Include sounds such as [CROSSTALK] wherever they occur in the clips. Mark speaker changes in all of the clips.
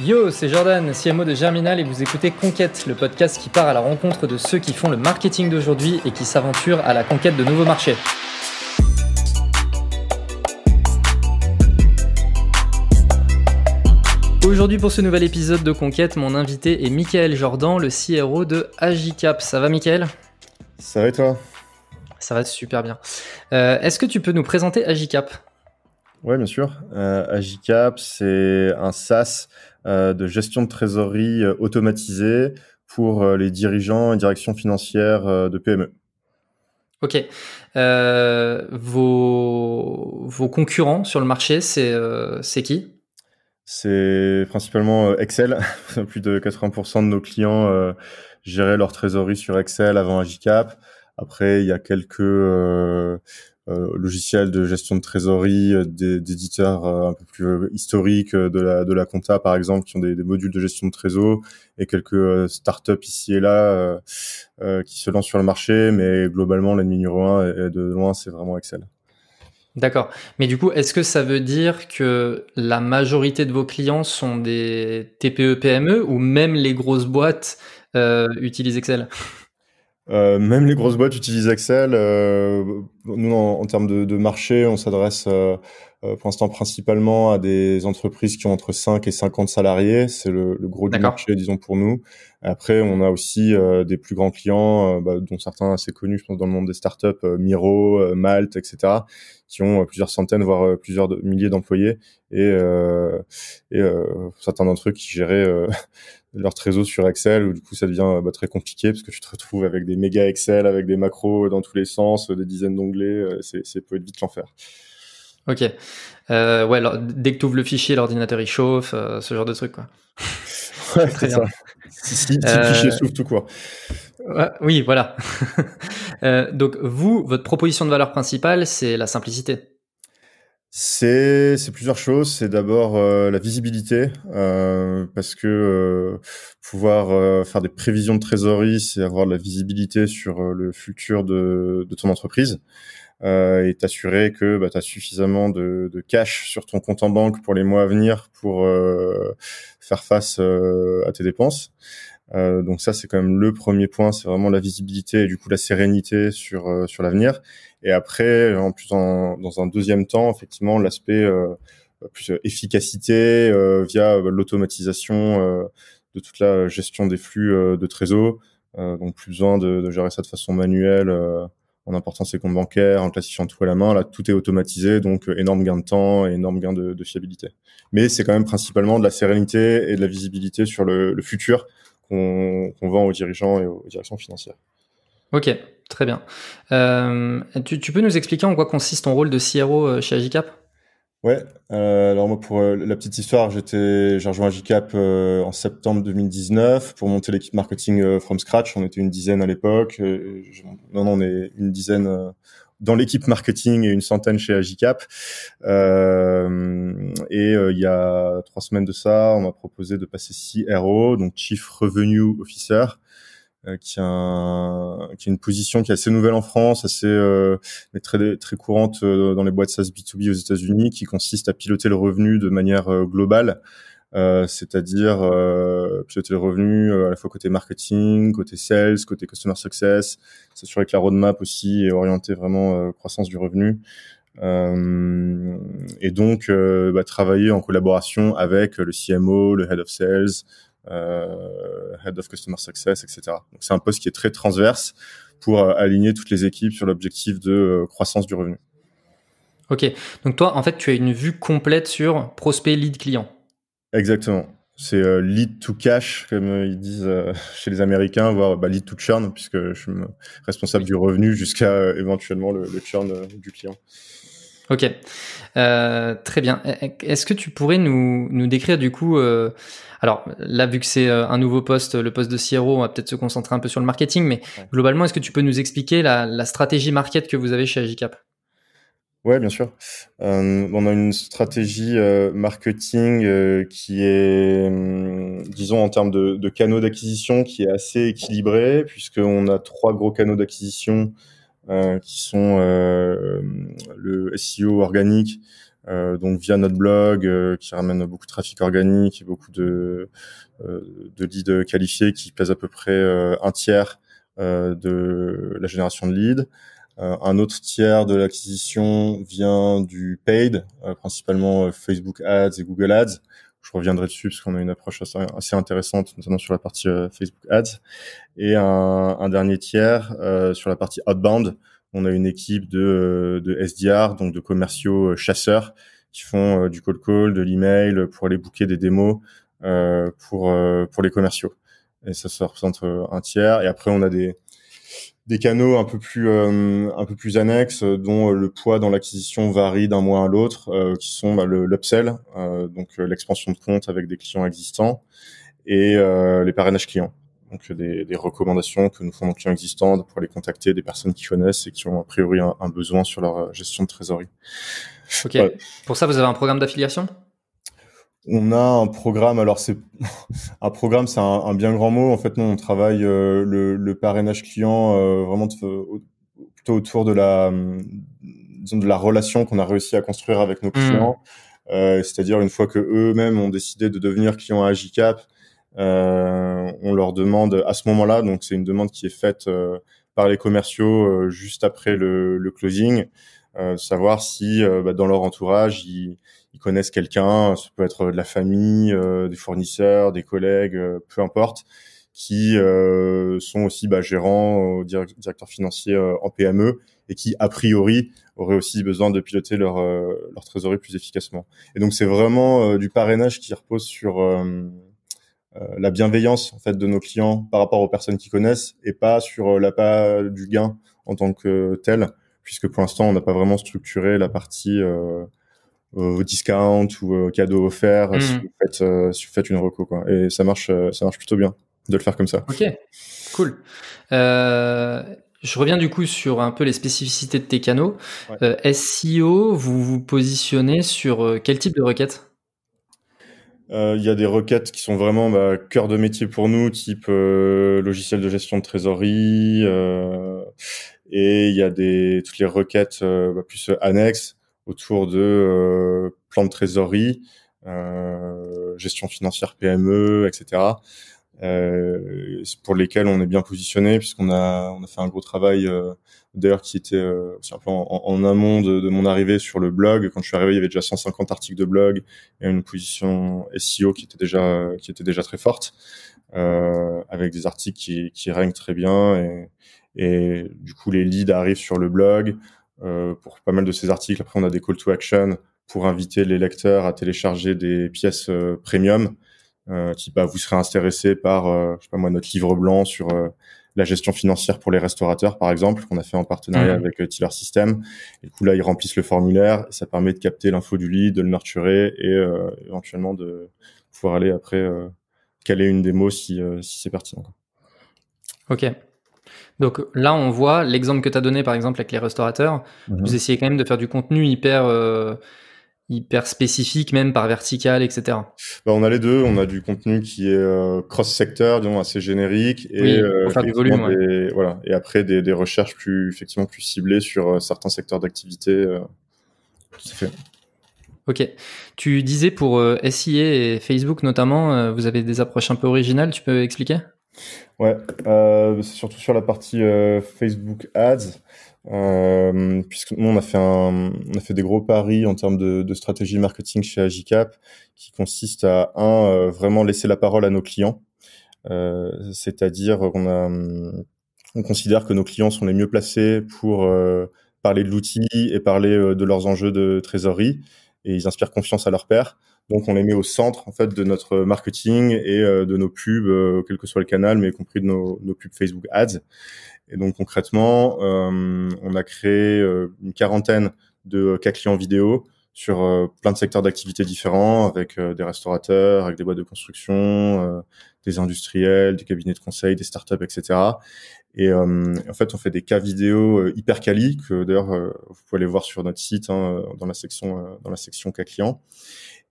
Speaker 1: Yo, c'est Jordan, CMO de Germinal et vous écoutez Conquête, le podcast qui part à la rencontre de ceux qui font le marketing d'aujourd'hui et qui s'aventurent à la conquête de nouveaux marchés. Aujourd'hui pour ce nouvel épisode de Conquête, mon invité est Michael Jordan, le CRO de Agicap. Ça va Michael?
Speaker 2: Ça va et toi?
Speaker 1: Ça va super bien. Euh, est-ce que tu peux nous présenter Agicap
Speaker 2: Oui, bien sûr. Euh, Agicap, c'est un SaaS de gestion de trésorerie euh, automatisée pour euh, les dirigeants et directions financières de PME.
Speaker 1: Ok. Euh, vos, vos concurrents sur le marché, c'est euh, qui?
Speaker 2: C'est principalement Excel. [LAUGHS] Plus de 80% de nos clients euh, géraient leur trésorerie sur Excel avant Agicap. Après, il y a quelques euh, euh, logiciels de gestion de trésorerie euh, d'éditeurs euh, un peu plus historiques de la compta par exemple qui ont des, modules de gestion de trésor et quelques startups ici et là qui se lancent sur le marché mais globalement l'ennemi numéro un et de loin c'est vraiment Excel.
Speaker 1: D'accord. Mais du coup, est-ce que ça veut dire que la majorité de vos clients sont des TPE PME ou même les grosses boîtes euh, utilisent Excel?
Speaker 2: Euh, même les grosses boîtes utilisent Excel. Euh, nous, en, en, termes de, de marché, on s'adresse euh, pour l'instant principalement à des entreprises qui ont entre 5 et 50 salariés. C'est le, le, gros du marché, disons, pour nous. Après, on a aussi euh, des plus grands clients, bah, dont certains assez connus, je pense, dans le monde des startups, Miro, Malte, etc., qui ont plusieurs centaines, voire plusieurs milliers d'employés. Et, et certains d'entre eux qui géraient [LAUGHS] leur trésor sur Excel où du coup ça devient bah, très compliqué parce que tu te retrouves avec des méga Excel avec des macros dans tous les sens des dizaines d'onglets euh, c'est c'est peut être vite l'enfer
Speaker 1: ok euh, ouais alors, dès que tu ouvres le fichier l'ordinateur il chauffe euh, ce genre de truc quoi [LAUGHS]
Speaker 2: ouais, très bien ça. si, si, si le fichier s'ouvre tout quoi
Speaker 1: ouais, oui voilà [LAUGHS] euh, donc vous votre proposition de valeur principale c'est la simplicité
Speaker 2: c'est plusieurs choses. C'est d'abord euh, la visibilité, euh, parce que pouvoir faire des prévisions de trésorerie, c'est avoir de la visibilité sur le futur de, ton entreprise et t'assurer que bah, tu as suffisamment de, cash sur ton compte en banque pour les mois à venir pour faire face à tes dépenses. Euh, donc ça, c'est quand même le premier point, c'est vraiment la visibilité et du coup la sérénité sur euh, sur l'avenir. Et après, en plus, en, dans un deuxième temps, effectivement, l'aspect euh, plus efficacité euh, via l'automatisation de toute la gestion des flux de trésor. donc plus besoin de, de, gérer ça de façon manuelle en important ses comptes bancaires, en classifiant tout à la main. Là, tout est automatisé, donc énorme gain de temps et énorme gain de, de fiabilité. Mais c'est quand même principalement de la sérénité et de la visibilité sur le, le futur qu'on qu vend aux dirigeants et aux directions financières.
Speaker 1: Ok, très bien. Euh, tu, tu, peux nous expliquer en quoi consiste ton rôle de CRO euh, chez Agicap?
Speaker 2: Ouais, euh, alors moi pour euh, la petite histoire, j'étais j'ai rejoint Agicap euh, en septembre 2019 pour monter l'équipe marketing euh, from scratch. On était une dizaine à l'époque. non, non, on est une dizaine dans l'équipe marketing et une centaine chez Agicap. Euh, et euh, il y a trois semaines de ça, on m'a proposé de passer CRO, donc Chief Revenue Officer, euh, qui, a un, qui a une position qui est assez nouvelle en France, assez euh, mais très très courante euh, dans les boîtes SaaS B2B aux États-Unis, qui consiste à piloter le revenu de manière globale. Euh, c'est-à-dire euh, le revenu euh, à la fois côté marketing, côté sales, côté customer success, s'assurer que la roadmap aussi est orientée vraiment euh, croissance du revenu. Et donc bah, travailler en collaboration avec le CMO, le head of sales, head of customer success, etc. Donc c'est un poste qui est très transverse pour aligner toutes les équipes sur l'objectif de croissance du revenu.
Speaker 1: Ok, donc toi en fait tu as une vue complète sur prospect lead client.
Speaker 2: Exactement. C'est euh, lead to cash, comme euh, ils disent euh, [LAUGHS] chez les Américains, voire bah, lead to churn, puisque je suis responsable du revenu jusqu'à euh, éventuellement le, le churn euh, du client.
Speaker 1: Ok, très bien. Est-ce que tu pourrais nous, nous décrire du coup, alors là vu que c'est un nouveau poste, le poste de CRO, on va peut-être se concentrer un peu sur le marketing, mais ouais. globalement, est-ce que tu peux nous expliquer la, la stratégie market que vous avez chez Agicap?
Speaker 2: Ouais, bien sûr. Euh, on a une stratégie euh, marketing euh, qui est, hum, disons, en termes de, canaux d'acquisition, qui est assez équilibrée, puisqu'on a trois gros canaux d'acquisition qui sont le SEO organique, donc via notre blog qui ramène beaucoup de trafic organique et beaucoup de de leads qualifiés qui pèsent à peu près un tiers de la génération de leads. Un autre tiers de l'acquisition vient du paid, principalement Facebook Ads et Google Ads je reviendrai dessus parce qu'on a une approche assez, intéressante, notamment sur la partie euh, Facebook Ads. Et un, dernier tiers euh, sur la partie outbound. On a une équipe de, euh, SDR, donc de commerciaux chasseurs, qui font du call call, de l'email pour aller booker des démos pour pour les commerciaux. Et ça, ça représente un tiers. Et après, on a des des canaux un peu plus euh, un peu plus annexes dont le poids dans l'acquisition varie d'un mois à l'autre euh, qui sont bah, le l'upsell euh, donc l'expansion de compte avec des clients existants et les parrainages clients donc des, des, recommandations que nous font nos clients existants pour les contacter des personnes qui connaissent et qui ont a priori un, besoin sur leur gestion de trésorerie.
Speaker 1: Ok. Pour ça, vous avez un programme d'affiliation?
Speaker 2: On a un programme, alors c'est [LAUGHS] un programme, c'est un, bien grand mot. En fait, nous, on travaille euh, le, parrainage client euh, vraiment plutôt autour de la, de la relation qu'on a réussi à construire avec nos mmh. clients. Euh, c'est-à-dire une fois que eux-mêmes ont décidé de devenir clients à Agicap, on leur demande à ce moment-là, donc c'est une demande qui est faite par les commerciaux juste après le, closing, savoir si bah, dans leur entourage ils ils connaissent quelqu'un, ça peut être de la famille, euh, des fournisseurs, des collègues, euh, peu importe, qui euh, sont aussi bah, gérants, directeurs financiers en PME et qui a priori auraient aussi besoin de piloter leur leur trésorerie plus efficacement. Et donc c'est vraiment du parrainage qui repose sur la bienveillance en fait de nos clients par rapport aux personnes qui connaissent et pas sur la pas du gain en tant que tel puisque pour l'instant on n'a pas vraiment structuré la partie au discount ou au cadeau offert si, hmm. vous faites, euh, si vous faites une reco quoi. Et ça marche, euh, ça marche plutôt bien de le faire comme ça.
Speaker 1: Ok, cool. Euh, je reviens du coup sur un peu les spécificités de tes canaux. SEO, vous vous positionnez sur quel type de requêtes?
Speaker 2: Il y a des requêtes qui sont vraiment bah, cœur de métier pour nous, type logiciel de gestion de trésorerie, et il y a des toutes les requêtes bah, plus annexes, autour de euh, plan de trésorerie, euh, gestion financière PME, etc. Euh, pour lesquels on est bien positionné puisqu'on a on a fait un gros travail euh, d'ailleurs qui était euh, un peu en, amont de, de, mon arrivée sur le blog. Quand je suis arrivé il y avait déjà 150 articles de blog et une position SEO qui était déjà qui était déjà très forte euh, avec des articles qui qui règnent très bien. Et et du coup les leads arrivent sur le blog pour pas mal de ces articles. Après, on a des call to action pour inviter les lecteurs à télécharger des pièces euh, premium. Euh, type, bah, vous serez intéressé par, euh, je sais pas moi, notre livre blanc sur la gestion financière pour les restaurateurs, par exemple, qu'on a fait en partenariat mmh. avec Tiller System. Et du coup, là, ils remplissent le formulaire. Et ça permet de capter l'info du lead, de le nurturer et éventuellement de pouvoir aller après caler une démo si, si c'est pertinent.
Speaker 1: Ok. Donc là, on voit l'exemple que tu as donné, par exemple, avec les restaurateurs. Mhm. Vous essayez quand même de faire du contenu hyper, euh, hyper spécifique, même par vertical, etc.
Speaker 2: Bah, on a les deux. On a du contenu qui est euh, cross-secteur, disons assez générique, et
Speaker 1: pour euh, faire du volume.
Speaker 2: Voilà. Et après des, des, recherches plus effectivement plus ciblées sur certains secteurs d'activité. fait.
Speaker 1: Ok. Tu disais pour SIA et Facebook notamment, vous avez des approches un peu originales. Tu peux expliquer?
Speaker 2: Ouais, euh, c'est surtout sur la partie euh, Facebook Ads, euh, puisque nous on a fait on a fait des gros paris en termes de, de stratégie marketing chez Agicap, qui consiste à un vraiment laisser la parole à nos clients, c'est-à-dire qu'on considère que nos clients sont les mieux placés pour parler de l'outil et parler de leurs enjeux de trésorerie, et ils inspirent confiance à leur père. Donc on les met au centre en fait de notre marketing et euh, de nos pubs, euh, quel que soit le canal, mais y compris de nos, pubs Facebook Ads. Et donc concrètement, euh, on a créé une quarantaine de cas clients vidéo sur plein de secteurs d'activité différents, avec des restaurateurs, avec des boîtes de construction, des industriels, des cabinets de conseil, des startups, etc. Et en fait, on fait des cas vidéo hyper quali que d'ailleurs vous pouvez aller voir sur notre site hein, dans la section dans la section cas clients.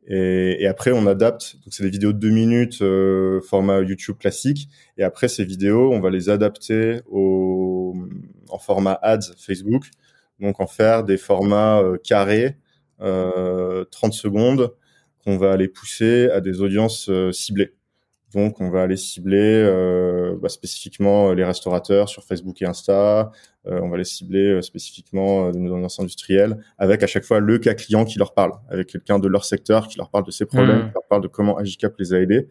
Speaker 2: Et, et, après, on adapte. Donc, c'est des vidéos de deux minutes, euh, format YouTube classique. Et après, ces vidéos, on va les adapter au, en format ads Facebook. Donc, en faire des formats euh, carrés 30 secondes qu'on va aller pousser à des audiences ciblées. Donc, on va aller cibler euh, bah, spécifiquement les restaurateurs sur Facebook et Insta. Euh, on va les cibler euh, spécifiquement dans audiences industrielles, avec à chaque fois le cas client qui leur parle, avec quelqu'un de leur secteur qui leur parle de ses problèmes, mmh. qui leur parle de comment Agicap les a aidés.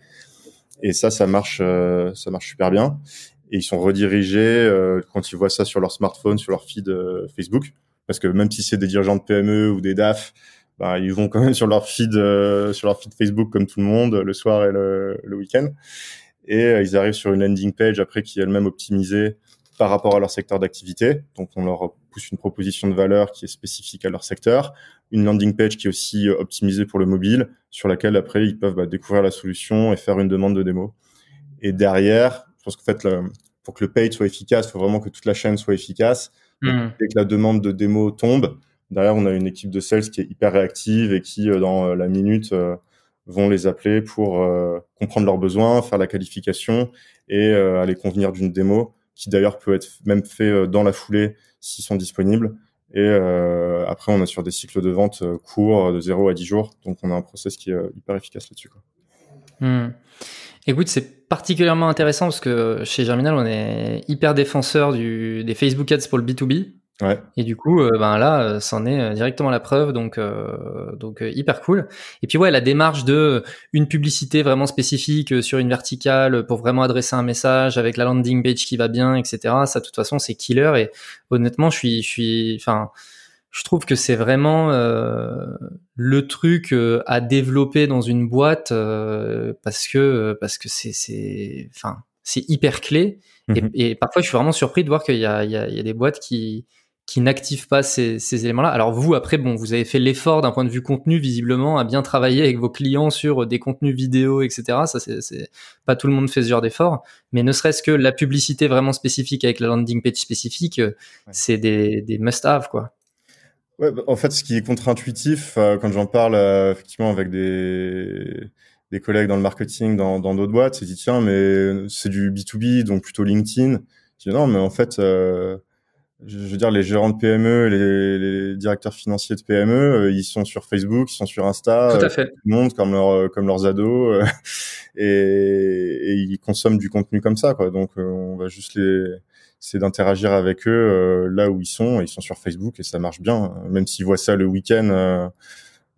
Speaker 2: Et ça, ça marche, ça marche super bien. Et ils sont redirigés quand ils voient ça sur leur smartphone, sur leur feed Facebook, parce que même si c'est des dirigeants de PME ou des DAF, bah, ils vont quand même sur leur feed, euh, sur leur feed Facebook comme tout le monde, le soir et le, le week-end. Et euh, ils arrivent sur une landing page après qui est elle-même optimisée par rapport à leur secteur d'activité. Donc, on leur pousse une proposition de valeur qui est spécifique à leur secteur, une landing page qui est aussi euh, optimisée pour le mobile, sur laquelle après ils peuvent bah, découvrir la solution et faire une demande de démo. Et derrière, je pense qu'en fait, pour que le paid soit efficace, il faut vraiment que toute la chaîne soit efficace. Mmh. Dès que la demande de démo tombe, Derrière, on a une équipe de sales qui est hyper réactive et qui, euh, dans euh, la minute, euh, vont les appeler pour comprendre leurs besoins, faire la qualification et aller convenir d'une démo qui d'ailleurs peut être même fait dans la foulée s'ils sont disponibles. Et après, on est sur des cycles de vente courts de 0 à 10 jours. Donc, on a un process qui est hyper efficace là-dessus.
Speaker 1: Hmm. Écoute, c'est particulièrement intéressant parce que chez Germinal, on est hyper défenseur des Facebook Ads pour le B2B.
Speaker 2: Ouais.
Speaker 1: Et du coup, euh, ben là, euh, c'en est euh, directement la preuve, donc donc hyper cool. Et puis ouais, la démarche de une publicité vraiment spécifique sur une verticale pour vraiment adresser un message avec la landing page qui va bien, etc. Ça, de toute façon, c'est killer. Et honnêtement, je suis, je suis, enfin, je trouve que c'est vraiment le truc à développer dans une boîte parce que parce que c'est c'est, enfin, c'est hyper clé. et, mmh et, parfois, je suis vraiment surpris de voir qu'il y a, il y, a, il y a des boîtes qui qui n'activent pas ces, ces éléments-là. Alors vous, après, bon, vous avez fait l'effort d'un point de vue contenu, visiblement, à bien travailler avec vos clients sur des contenus vidéo, etc. Ça, c'est pas tout le monde fait ce genre d'effort, mais ne serait-ce que la publicité vraiment spécifique avec la landing page spécifique, euh, c'est des, des must-have, quoi.
Speaker 2: Ouais, bah, en fait, ce qui est contre-intuitif, euh, quand j'en parle euh, effectivement avec des des collègues dans le marketing, dans d'autres boîtes, c'est dit tiens, mais c'est du B2B, donc plutôt LinkedIn. Je dis non, mais en fait, je veux dire, les gérants de PME, les, les directeurs financiers de PME, euh, ils sont sur Facebook, ils sont sur Insta,
Speaker 1: tout à fait.
Speaker 2: tout le monde comme leur, euh, comme leurs ados, euh, [LAUGHS] et, et, ils consomment du contenu comme ça, quoi. Donc, on va juste les, c'est d'interagir avec eux là où ils sont. Ils sont sur Facebook et ça marche bien, même s'ils voient ça le week-end.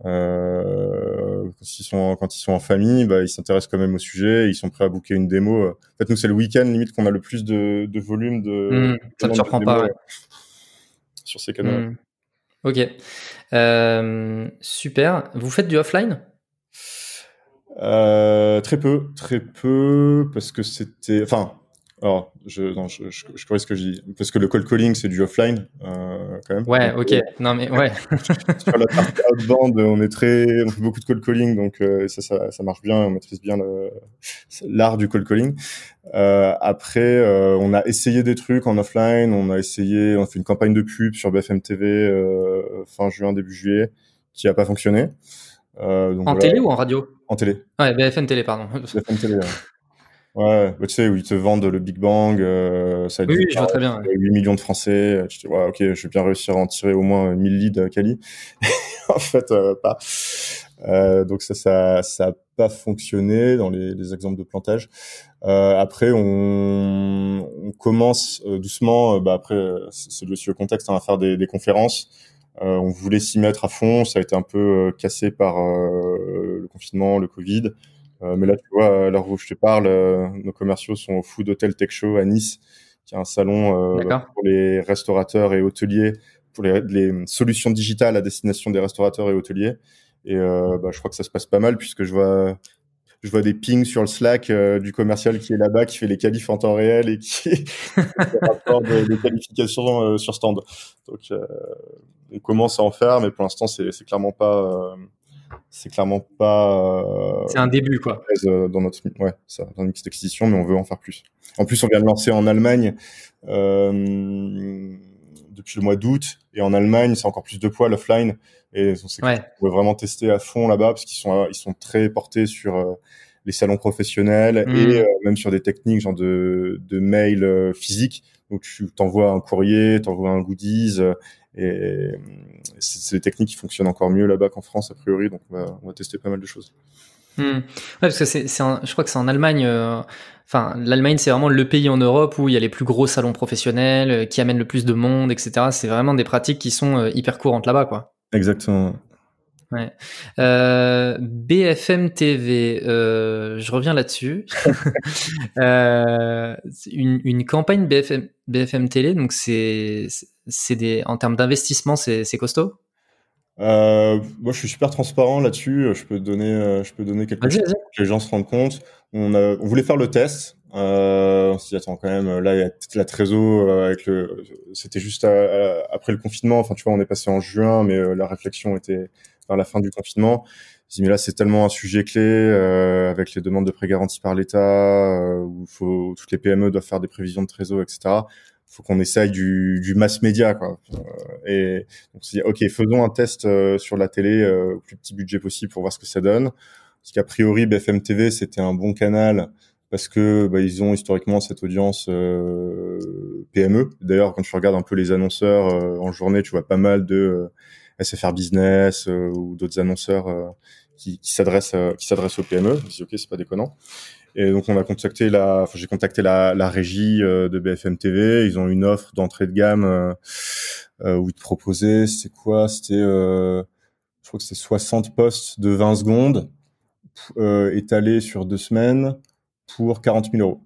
Speaker 2: Euh, quand ils sont quand ils sont en famille, bah, ils s'intéressent quand même au sujet, ils sont prêts à booker une démo. En fait, nous c'est le week-end limite qu'on a le plus de, de volume de.
Speaker 1: Mmh, ça ne surprend pas. Ouais.
Speaker 2: Sur ces canaux. Mmh.
Speaker 1: Ok, euh, super. Vous faites du offline?
Speaker 2: Euh, Très peu, très peu, parce que c'était, enfin, alors, je, non, je, je, je ce que je dis. Parce que le cold calling, c'est du offline, euh, quand même.
Speaker 1: Ouais, ok. non, mais ouais. [LAUGHS]
Speaker 2: sur la partie outbound, on est très, on fait beaucoup de cold calling, donc euh, ça, ça, ça, marche bien, on maîtrise bien l'art du cold calling. Euh, après, euh, on a essayé des trucs en offline, on a essayé, on a fait une campagne de pub sur BFM TV euh, fin juin, début juillet, qui a pas fonctionné.
Speaker 1: Donc, en télé ou en radio?
Speaker 2: En télé.
Speaker 1: Ouais, BFM Télé, pardon.
Speaker 2: BFM Télé, ouais. Ouais, bah, tu sais, où ils te vendent le Big Bang, euh, ça
Speaker 1: a oui, je vois très bien.
Speaker 2: 8 millions de Français, tu dis, ouais, ok, je vais bien réussir à en tirer au moins 1000 leads à Cali. [LAUGHS] en fait, euh, pas. Euh, donc ça, ça, ça a pas fonctionné dans les, les exemples de plantage. Euh, après, on, on commence euh, doucement. bah après, c'est aussi le contexte, hein, à faire des, des conférences. on voulait s'y mettre à fond. Ça a été un peu cassé par le confinement, le Covid. Euh, mais là, tu vois, à l'heure où je te parle, euh, nos commerciaux sont au Food Hotel Tech Show à Nice, qui est un salon euh, pour les restaurateurs et hôteliers, pour les, les, solutions digitales à destination des restaurateurs et hoteliers. Et bah, je crois que ça se passe pas mal puisque je vois je vois des pings sur le Slack du commercial qui est là-bas, qui fait les qualifs en temps réel et qui [LAUGHS] fait rapport de, de qualification sur stand. Donc, on commence à en faire, mais pour l'instant, c'est clairement pas c'est clairement pas.
Speaker 1: Euh, c'est un début, quoi.
Speaker 2: Euh, dans notre, ouais, ça, dans une petite acquisition, mais on veut en faire plus. En plus, on vient de lancer en Allemagne euh, depuis le mois d'août, et en Allemagne, c'est encore plus de poids l'offline, et on sait ouais. veut vraiment tester à fond là-bas parce qu'ils sont, ils sont très portés sur euh, les salons professionnels mmh. et même sur des techniques genre de, de mail physique. Donc tu t'envoies un courrier, t'envoies un goodies et c'est des techniques qui fonctionnent encore mieux là-bas qu'en France a priori, donc on va, on va tester pas mal de choses.
Speaker 1: Hmm. Ouais, parce que c'est, je crois que c'est en Allemagne. Euh, enfin, l'Allemagne, c'est vraiment le pays en Europe où il y a les plus gros salons professionnels, euh, qui amènent le plus de monde, etc. C'est vraiment des pratiques qui sont euh, hyper courantes là-bas, quoi.
Speaker 2: Exactement.
Speaker 1: Ouais. Euh, BFM TV, euh, je reviens là-dessus. [LAUGHS] euh, une, une, campagne BFM, BFM Télé, donc c'est, c'est des, en termes d'investissement, c'est, c'est costaud?
Speaker 2: Moi, je suis super transparent là-dessus. Je peux donner, je peux donner quelque chose pour que les gens se rendent compte. On, a, on voulait faire le test. On s'est dit attends quand même. Là, il y a la trésor avec le. C'était juste après le confinement. Enfin, tu vois, on est passé en juin, mais la réflexion était vers la fin du confinement. Je dit, mais là, c'est tellement un sujet clé euh, avec les demandes de prêts garantis par l'État, où faut, toutes les PME doivent faire des prévisions de trésor, etc faut qu'on essaye du, mass média quoi. Euh, et donc c'est ok, faisons un test euh, sur la télé euh, au plus petit budget possible pour voir ce que ça donne. Parce qu'a priori BFM TV c'était un bon canal parce que bah, ils ont historiquement cette audience PME. D'ailleurs quand tu regardes un peu les annonceurs en journée, tu vois pas mal de SFR Business ou d'autres annonceurs qui, qui s'adressent qui s'adressent aux PME. Je dis ok c'est pas déconnant. Et donc on a contacté la, enfin, j'ai contacté la, la régie euh, de BFM TV. Ils ont une offre d'entrée de gamme euh, euh, où ils te proposaient, c'est quoi C'était, euh, je crois que c'est 60 postes de 20 secondes euh, étalés sur deux semaines pour 40 000 euros.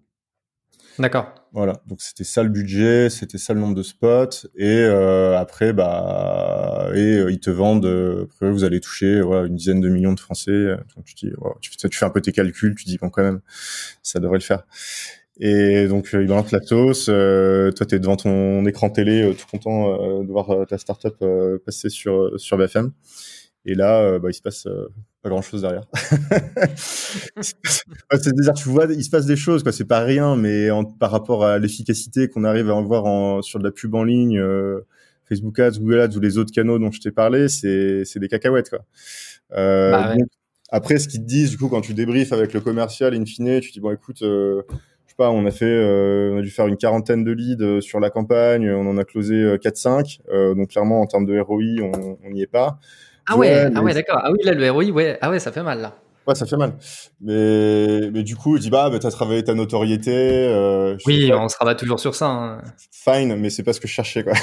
Speaker 1: D'accord.
Speaker 2: Voilà, donc c'était ça le budget, c'était ça le nombre de spots, et euh, après bah et euh, ils te vendent, euh, après vous allez toucher une dizaine de millions de Français, donc tu dis, tu, fais un peu tes calculs, tu dis bon quand même ça devrait le faire. Et donc ils balancent la sauce, toi tu es devant ton écran télé tout content de voir ta startup passer sur sur BFM, et là bah il se passe pas grand chose derrière. [LAUGHS] C'est-à-dire, tu vois, il se passe des choses, quoi. C'est pas rien, mais en, par rapport à l'efficacité qu'on arrive à en voir en, sur de la pub en ligne, euh, Facebook Ads, Google Ads ou les autres canaux dont je t'ai parlé, c'est, des cacahuètes, quoi. Euh, bah après, ce qu'ils te disent, du coup, quand tu débriefes avec le commercial, in fine, tu dis, bon, écoute, euh, je sais pas, on a fait, euh, on a dû faire une quarantaine de leads euh, sur la campagne, on en a closé 4-5, donc clairement, en termes de ROI, on n'y est pas.
Speaker 1: Ah ouais, ah ouais, d'accord. Ah oui, là, le ROI, ouais, ah ouais, ça fait mal, là.
Speaker 2: Ouais, ça fait mal. Mais, mais du coup, je dis, bah, bah t'as travaillé ta notoriété. Euh,
Speaker 1: oui, on se rabat toujours sur ça. Hein.
Speaker 2: Fine, mais c'est pas ce que je cherchais, quoi.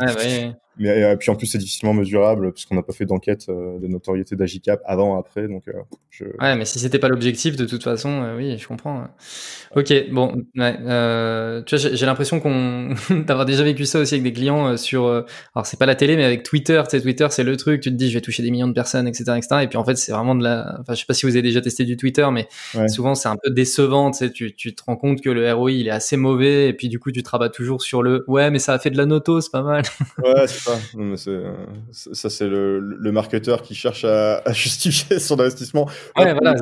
Speaker 1: ouais, ouais.
Speaker 2: Mais euh, puis en plus, c'est difficilement mesurable puisqu'on n'a pas fait d'enquête euh, de notoriété d'Agicap avant, après. Donc, euh, je...
Speaker 1: Ouais, mais si c'était pas l'objectif, de toute façon, oui, je comprends. Ok, bon, ouais, tu vois, j'ai l'impression qu'on [LAUGHS] d'avoir déjà vécu ça aussi avec des clients sur. alors, c'est pas la télé, mais avec Twitter. Tu sais, Twitter, c'est le truc. Tu te dis, je vais toucher des millions de personnes, etc., etc. Et puis en fait, c'est vraiment de la. Enfin, je sais pas si vous avez déjà testé du Twitter, mais souvent c'est un peu décevant. Tu sais, tu, tu te rends compte que le ROI il est assez mauvais, et puis du coup, tu te rabats toujours sur le. Ouais, mais ça a fait de la noto, c'est pas mal.
Speaker 2: ouais, c'est ça, c'est le, le, marketeur qui cherche à, justifier son investissement.
Speaker 1: Ouais, voilà,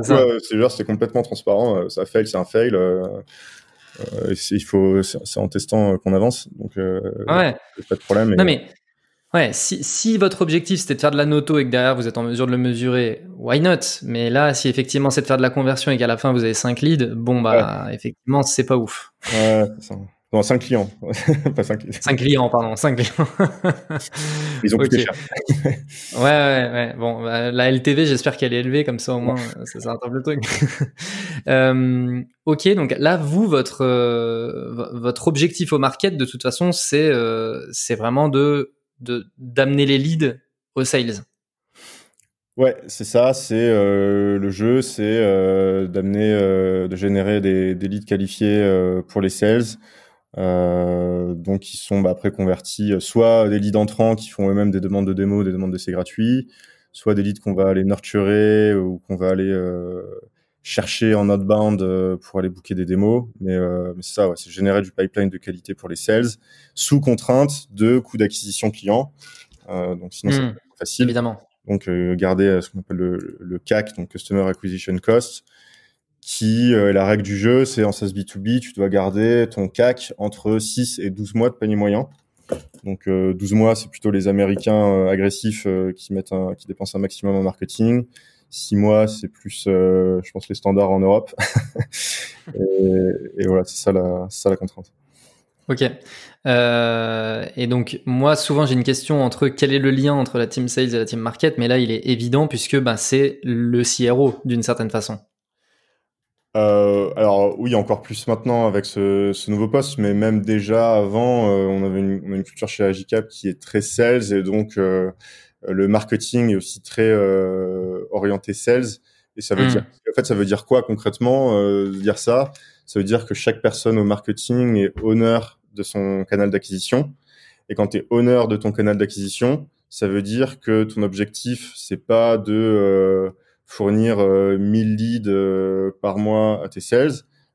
Speaker 1: c'est
Speaker 2: complètement transparent. Euh, ça fail, c'est un fail. Euh, euh il faut, c'est en testant qu'on avance. Donc, euh,
Speaker 1: ouais.
Speaker 2: pas de problème.
Speaker 1: Non, mais Ouais, si, si votre objectif c'était de faire de la noto et que derrière vous êtes en mesure de le mesurer, why not? Mais là, si effectivement c'est de faire de la conversion et qu'à la fin vous avez 5 leads, bon bah effectivement c'est pas ouf.
Speaker 2: Ouais, c'est ça. Non, 5 clients. [LAUGHS] pas 5 clients.
Speaker 1: 5 clients, pardon, 5 clients. [LAUGHS]
Speaker 2: Ils ont coûté cher.
Speaker 1: ouais, ouais, ouais. Bon, bah, la LTV, j'espère qu'elle est élevée, comme ça au moins, ça, ça rattrape le truc. [LAUGHS] euh, ok, donc là, vous, votre, euh, votre objectif au market, de toute façon, c'est euh, c'est vraiment de d'amener les leads aux sales.
Speaker 2: Ouais, c'est ça, c'est euh, le jeu, c'est euh, d'amener, euh, de générer des, des leads qualifiés pour les sales. Euh, donc, ils sont bah, après convertis, euh, soit des leads entrants qui font eux-mêmes des demandes de démo, des demandes d'essais gratuits, soit des leads qu'on va aller nurturer ou qu'on va aller euh, chercher en outbound pour aller booker des démos. Mais, mais c'est ça, ouais, c'est générer du pipeline de qualité pour les sales sous contrainte de coût d'acquisition client. donc, sinon, c'est mmh. facile.
Speaker 1: Évidemment.
Speaker 2: Donc, garder ce qu'on appelle le, le CAC, donc Customer Acquisition Cost, qui euh, la règle du jeu, c'est en SaaS B2B, tu dois garder ton CAC entre 6 et 12 mois de panier moyen. Donc euh, 12 mois, c'est plutôt les Américains euh, agressifs euh, qui mettent qui dépensent un maximum en marketing. 6 mois, c'est plus, je pense, les standards en Europe. [LAUGHS] et, voilà, c'est ça la, contrainte.
Speaker 1: Ok. Euh, et donc moi souvent j'ai une question entre quel est le lien entre la team sales et la team market, mais là il est évident puisque ben, c'est le CRO d'une certaine façon.
Speaker 2: Euh, alors oui, encore plus maintenant avec ce, ce, nouveau poste, mais même déjà avant, euh, on avait une, une, culture chez Agicap qui est très sales et donc euh, le marketing est aussi très orienté sales. Et ça veut hmm. dire, en fait, ça veut dire quoi concrètement Dire ça, ça veut dire que chaque personne au marketing est honneur de son canal d'acquisition. Et quand tu es honneur de ton canal d'acquisition, ça veut dire que ton objectif, c'est pas de euh, fournir 1000 euh, leads euh, par mois à tes sales,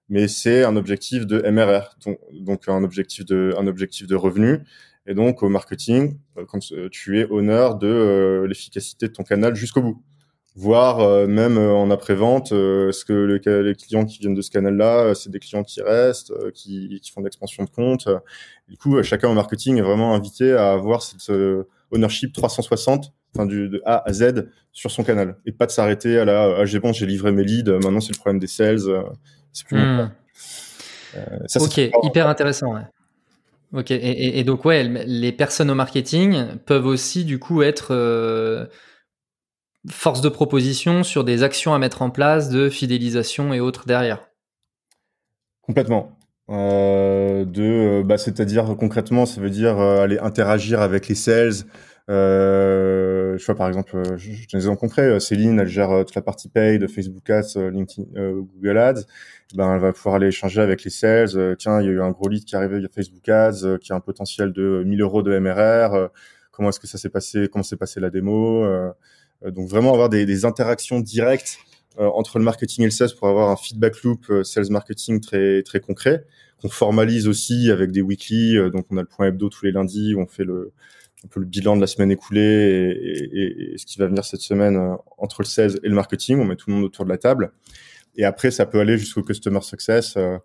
Speaker 2: mais c'est un objectif de MRR, donc, un objectif de un objectif de revenu. Et donc au marketing, quand tu es honneur de l'efficacité de ton canal jusqu'au bout voire euh, même euh, en après-vente, euh, est-ce que les, clients qui viennent de ce canal-là, c'est des clients qui restent, qui, qui, font de l'expansion de compte. Du coup, chacun au marketing est vraiment invité à avoir cette ownership 360, enfin du de A à Z sur son canal, et pas de s'arrêter à la ah, j'ai bon, j'ai livré mes leads, maintenant c'est le problème des sales, c'est plus
Speaker 1: hmm. ça, Ok, hyper intéressant. Ouais. Ok, et, et, donc ouais, les personnes au marketing peuvent aussi du coup être force de proposition sur des actions à mettre en place de fidélisation et autres derrière.
Speaker 2: Complètement. Euh, de, euh, bah, c'est-à-dire concrètement, ça veut dire euh, aller interagir avec les sales. Euh, je vois par exemple, je, je des exemples concrets. Céline, elle gère toute la partie pay de Facebook Ads, LinkedIn, Google Ads. Ben, elle va pouvoir aller échanger avec les sales. tiens, il y a eu un gros lead qui est arrivé via Facebook Ads, qui a un potentiel de 1000 euros de MRR. comment est-ce que ça s'est passé? Comment s'est passé la démo? Euh, donc vraiment avoir des, des interactions directes euh, entre le marketing et le sales pour avoir un feedback loop euh, sales marketing très très concret qu'on formalise aussi avec des weekly. donc on a le point hebdo tous les lundis où on fait le un peu le bilan de la semaine écoulée et, ce qui va venir cette semaine entre le sales et le marketing. On met tout le monde autour de la table. Et après, ça peut aller jusqu'au customer success. Euh,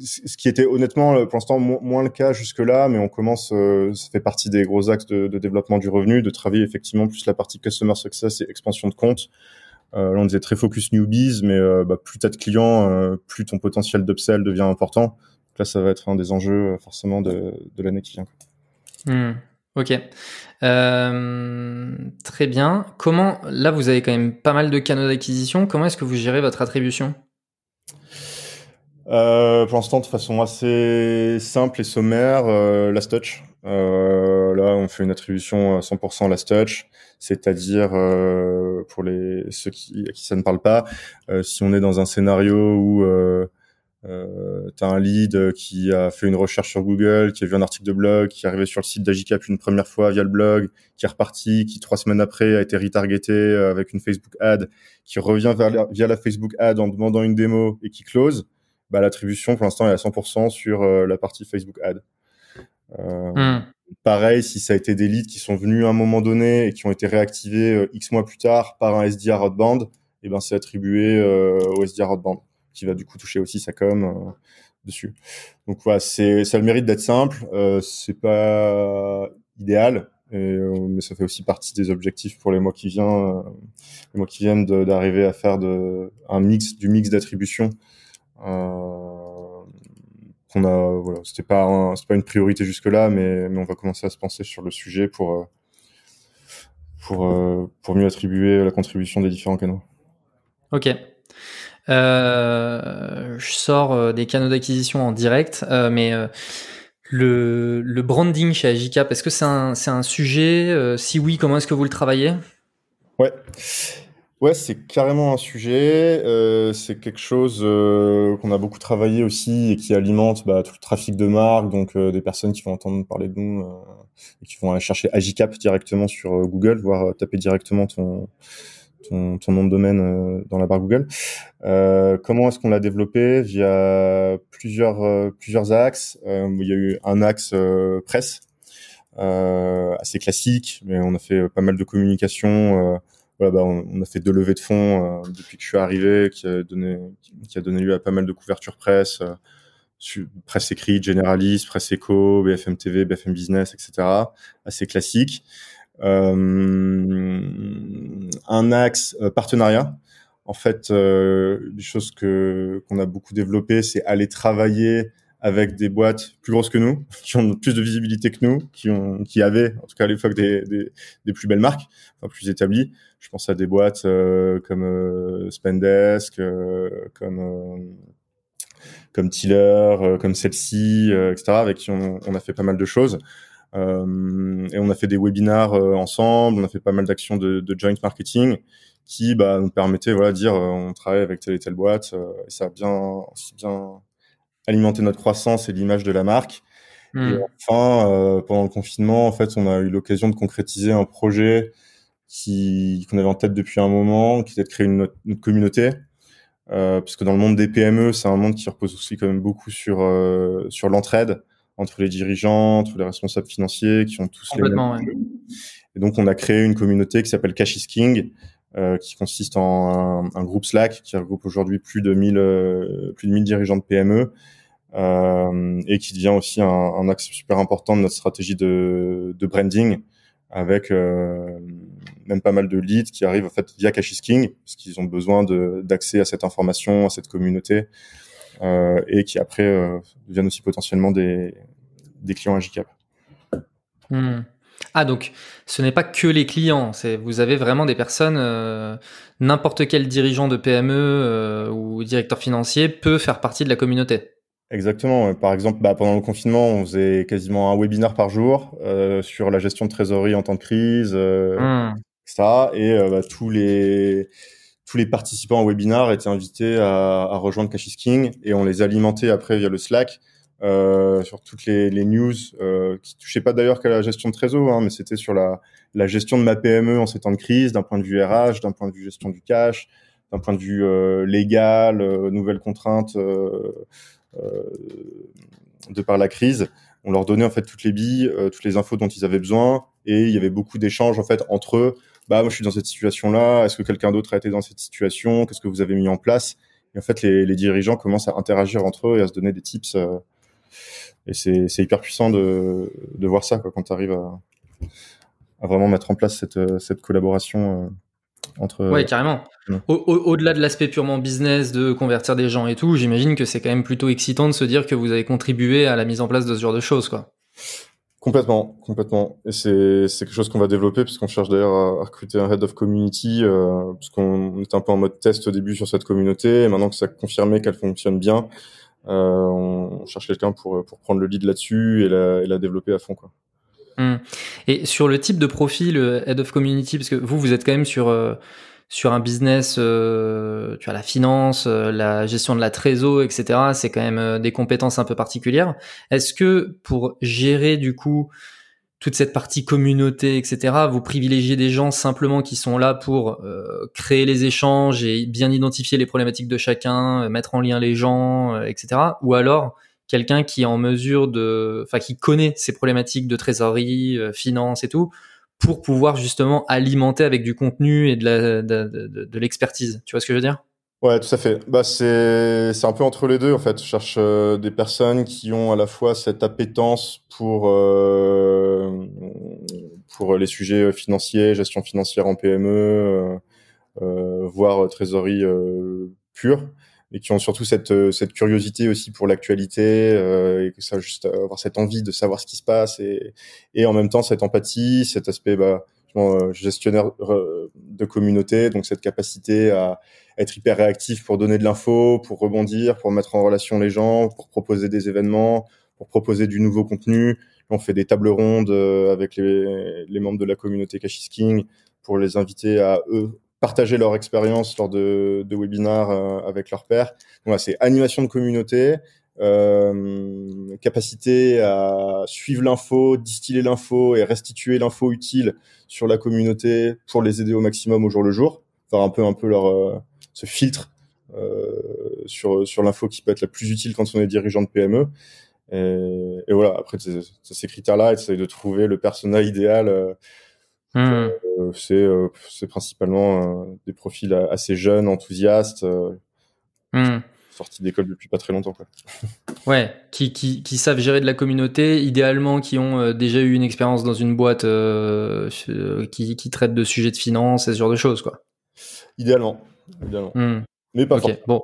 Speaker 2: ce qui était honnêtement pour l'instant moins le cas jusque-là, mais on commence, euh, ça fait partie des gros axes de, développement du revenu, de travailler effectivement plus la partie customer success et expansion de compte. Euh, là, on disait très focus newbies, mais euh, bah, plus tu as de clients, euh, plus ton potentiel d'upsell devient important. Là, ça va être un des enjeux euh, forcément de, l'année qui vient.
Speaker 1: Ok. très bien. Comment, là, vous avez quand même pas mal de canaux d'acquisition. Comment est-ce que vous gérez votre attribution?
Speaker 2: Euh, pour l'instant, de façon assez simple et sommaire, euh, last touch. Euh, là, on fait une attribution à 100% last touch, c'est-à-dire euh, pour ceux qui, à qui ça ne parle pas, euh, si on est dans un scénario où euh, euh, tu as un lead qui a fait une recherche sur Google, qui a vu un article de blog, qui est arrivé sur le site d'Agicap une première fois via le blog, qui est reparti, qui trois semaines après a été retargeté avec une Facebook ad, qui revient via la Facebook ad en demandant une démo et qui close bah, l'attribution pour l'instant est à 100% sur euh, la partie Facebook Ad. Euh, hmm. Pareil, si ça a été des leads qui sont venus à un moment donné et qui ont été réactivés euh, X mois plus tard par un SDR outbound, et eh ben c'est attribué au SDR outbound, qui va du coup toucher aussi sa com dessus. Donc voilà, c'est ça a le mérite d'être simple. Euh, c'est pas idéal, mais ça fait aussi partie des objectifs pour les mois qui viennent, les mois qui viennent d'arriver à faire un mix du mix d'attribution euh, qu'on a, voilà, c'était pas, c'est pas une priorité jusque là, mais, mais on va commencer à se penser sur le sujet pour euh, pour euh, pour mieux attribuer la contribution des différents canaux.
Speaker 1: Ok. Euh, je sors des canaux d'acquisition en direct, euh, mais le, branding chez Agicap, est-ce que c'est un, sujet Si oui, comment est-ce que vous le travaillez?
Speaker 2: Ouais. Ouais, c'est carrément un sujet. Euh, c'est quelque chose euh, qu'on a beaucoup travaillé aussi et qui alimente bah, tout le trafic de marque. Donc euh, des personnes qui vont entendre parler de nous et qui vont aller chercher Agicap directement sur Google, voire taper directement ton, ton, nom de domaine dans la barre Google. comment est-ce qu'on l'a développé Via plusieurs plusieurs axes? il y a eu un axe presse assez classique, mais on a fait pas mal de communication bah, on, a fait deux levées de fonds euh, depuis que je suis arrivé, qui a donné, lieu à pas mal de couvertures presse, euh, presse écrite, généraliste, presse éco, BFM TV, BFM Business, etc. Assez classique. Euh, un axe euh, partenariat. En fait, euh, des choses que qu'on a beaucoup développé, c'est aller travailler avec des boîtes plus grosses que nous, [LAUGHS] qui ont plus de visibilité que nous, qui ont, qui avaient, en tout cas à l'époque, des, des, des, plus belles marques, enfin plus établies. Je pense à des boîtes euh, comme euh, Spendesk, euh, comme euh, comme Tiller, comme celle-ci, etc., avec qui on, on, a fait pas mal de choses. Et on a fait des webinars ensemble, on a fait pas mal d'actions de, de, joint marketing qui bah, nous permettaient voilà, de dire on travaille avec telle et telle boîte, et ça a bien, aussi bien alimenter notre croissance et l'image de la marque. Et hmm. enfin, euh, pendant le confinement, en fait, on a eu l'occasion de concrétiser un projet qui qu'on avait en tête depuis un moment, qui était de créer une, une communauté. Euh, parce que dans le monde des PME, c'est un monde qui repose aussi quand même beaucoup sur euh, sur l'entraide entre les dirigeants, entre les responsables financiers, qui ont tous les mêmes. Ouais. Et donc, on a créé une communauté qui s'appelle Cash is King, euh, qui consiste en un, un, groupe Slack qui regroupe aujourd'hui plus de 1000 euh, plus de 1000 dirigeants de PME euh, et qui devient aussi un, un, axe super important de notre stratégie de, de branding avec euh, même pas mal de leads qui arrivent en fait via King parce qu'ils ont besoin d'accès à cette information, à cette communauté et qui après euh, deviennent aussi potentiellement des, des clients à GCAP.
Speaker 1: Hmm. Ah donc ce n'est pas que les clients, c'est vous avez vraiment des personnes, euh, n'importe quel dirigeant de PME euh, ou directeur financier peut faire partie de la communauté.
Speaker 2: Exactement. Par exemple, bah, pendant le confinement, on faisait quasiment un webinaire par jour euh, sur la gestion de trésorerie en temps de crise, euh, mmh. etc. Et euh, bah, tous les tous les participants au webinaire étaient invités à, rejoindre Cashis King et on les alimentait après via le Slack euh, sur toutes les, news euh, qui touchaient pas d'ailleurs qu'à la gestion de trésor, hein, mais c'était sur la, gestion de ma PME en ces temps de crise, d'un point de vue RH, d'un point de vue gestion du cash, d'un point de vue euh, légal, nouvelles contraintes de par la crise. On leur donnait en fait toutes les billes, toutes les infos dont ils avaient besoin, et il y avait beaucoup d'échanges en fait entre eux. Bah moi je suis dans cette situation-là. Est-ce que quelqu'un d'autre a été dans cette situation? Qu'est-ce que vous avez mis en place? Et en fait les, les, dirigeants commencent à interagir entre eux et à se donner des tips et c'est hyper puissant de, de voir ça quoi, quand tu arrives à, à, vraiment mettre en place cette, cette collaboration euh, entre.
Speaker 1: Ouais, carrément. Au-delà de l'aspect purement business, de convertir des gens et tout, j'imagine que c'est quand même plutôt excitant de se dire que vous avez contribué à la mise en place de ce genre de choses, quoi.
Speaker 2: Complètement, complètement. Et c'est quelque chose qu'on va développer puisqu'on cherche d'ailleurs à, recruter un head of community euh, puisqu'on était un peu en mode test au début sur cette communauté. Et maintenant que ça a confirmé qu'elle fonctionne bien, euh, on cherche quelqu'un pour, pour prendre le lead là-dessus et la, développer à fond.
Speaker 1: Mmh. Et sur le type de profil euh, Head of Community, parce que vous, vous êtes quand même sur, sur un business, euh, tu as la finance, euh, la gestion de la trésor, etc. C'est quand même des compétences un peu particulières. Est-ce que pour gérer du coup toute cette partie communauté, etc., vous privilégiez des gens simplement qui sont là pour euh, créer les échanges et bien identifier les problématiques de chacun, euh, mettre en lien les gens, euh, etc. Ou alors quelqu'un qui est en mesure de, enfin qui connaît ces problématiques de trésorerie, finance et tout, pour pouvoir justement alimenter avec du contenu et de, l'expertise. Tu vois ce que je veux dire?
Speaker 2: Ouais, tout à fait. Bah, c'est, c'est un peu entre les deux, en fait. Je cherche euh, des personnes qui ont à la fois cette appétence pour, euh, pour les sujets financiers, gestion financière en PME, euh, voire trésorerie pure, et qui ont surtout cette, cette curiosité aussi pour l'actualité, et que ça, juste avoir cette envie de savoir ce qui se passe, et, et en même temps cette empathie, cet aspect, bah, gestionnaire de communauté, donc cette capacité à être hyper réactif pour donner de l'info, pour rebondir, pour mettre en relation les gens, pour proposer des événements, pour proposer du nouveau contenu. On fait des tables rondes euh, avec les, les membres de la communauté Cashis King pour les inviter à eux partager leur expérience lors de, de webinars euh, avec leurs pairs. Voilà, c'est animation de communauté, euh, capacité à suivre l'info, distiller l'info et restituer l'info utile sur la communauté pour les aider au maximum au jour le jour, faire un peu un peu leur euh, ce filtre euh, sur sur l'info qui peut être la plus utile quand on est dirigeant de PME. Et, voilà, après ces critères-là, essayer de trouver le persona idéal. Euh, mmh. euh, c'est principalement des profils assez jeunes, enthousiastes. Mmh sortis d'école depuis pas très longtemps. Quoi. [LAUGHS]
Speaker 1: ouais, qui, qui, qui, savent gérer de la communauté, idéalement qui ont déjà eu une expérience dans une boîte euh, qui, qui traite de sujets de finance et ce genre de choses. quoi.
Speaker 2: Idéalement, Hmm. Mais pas
Speaker 1: Bon.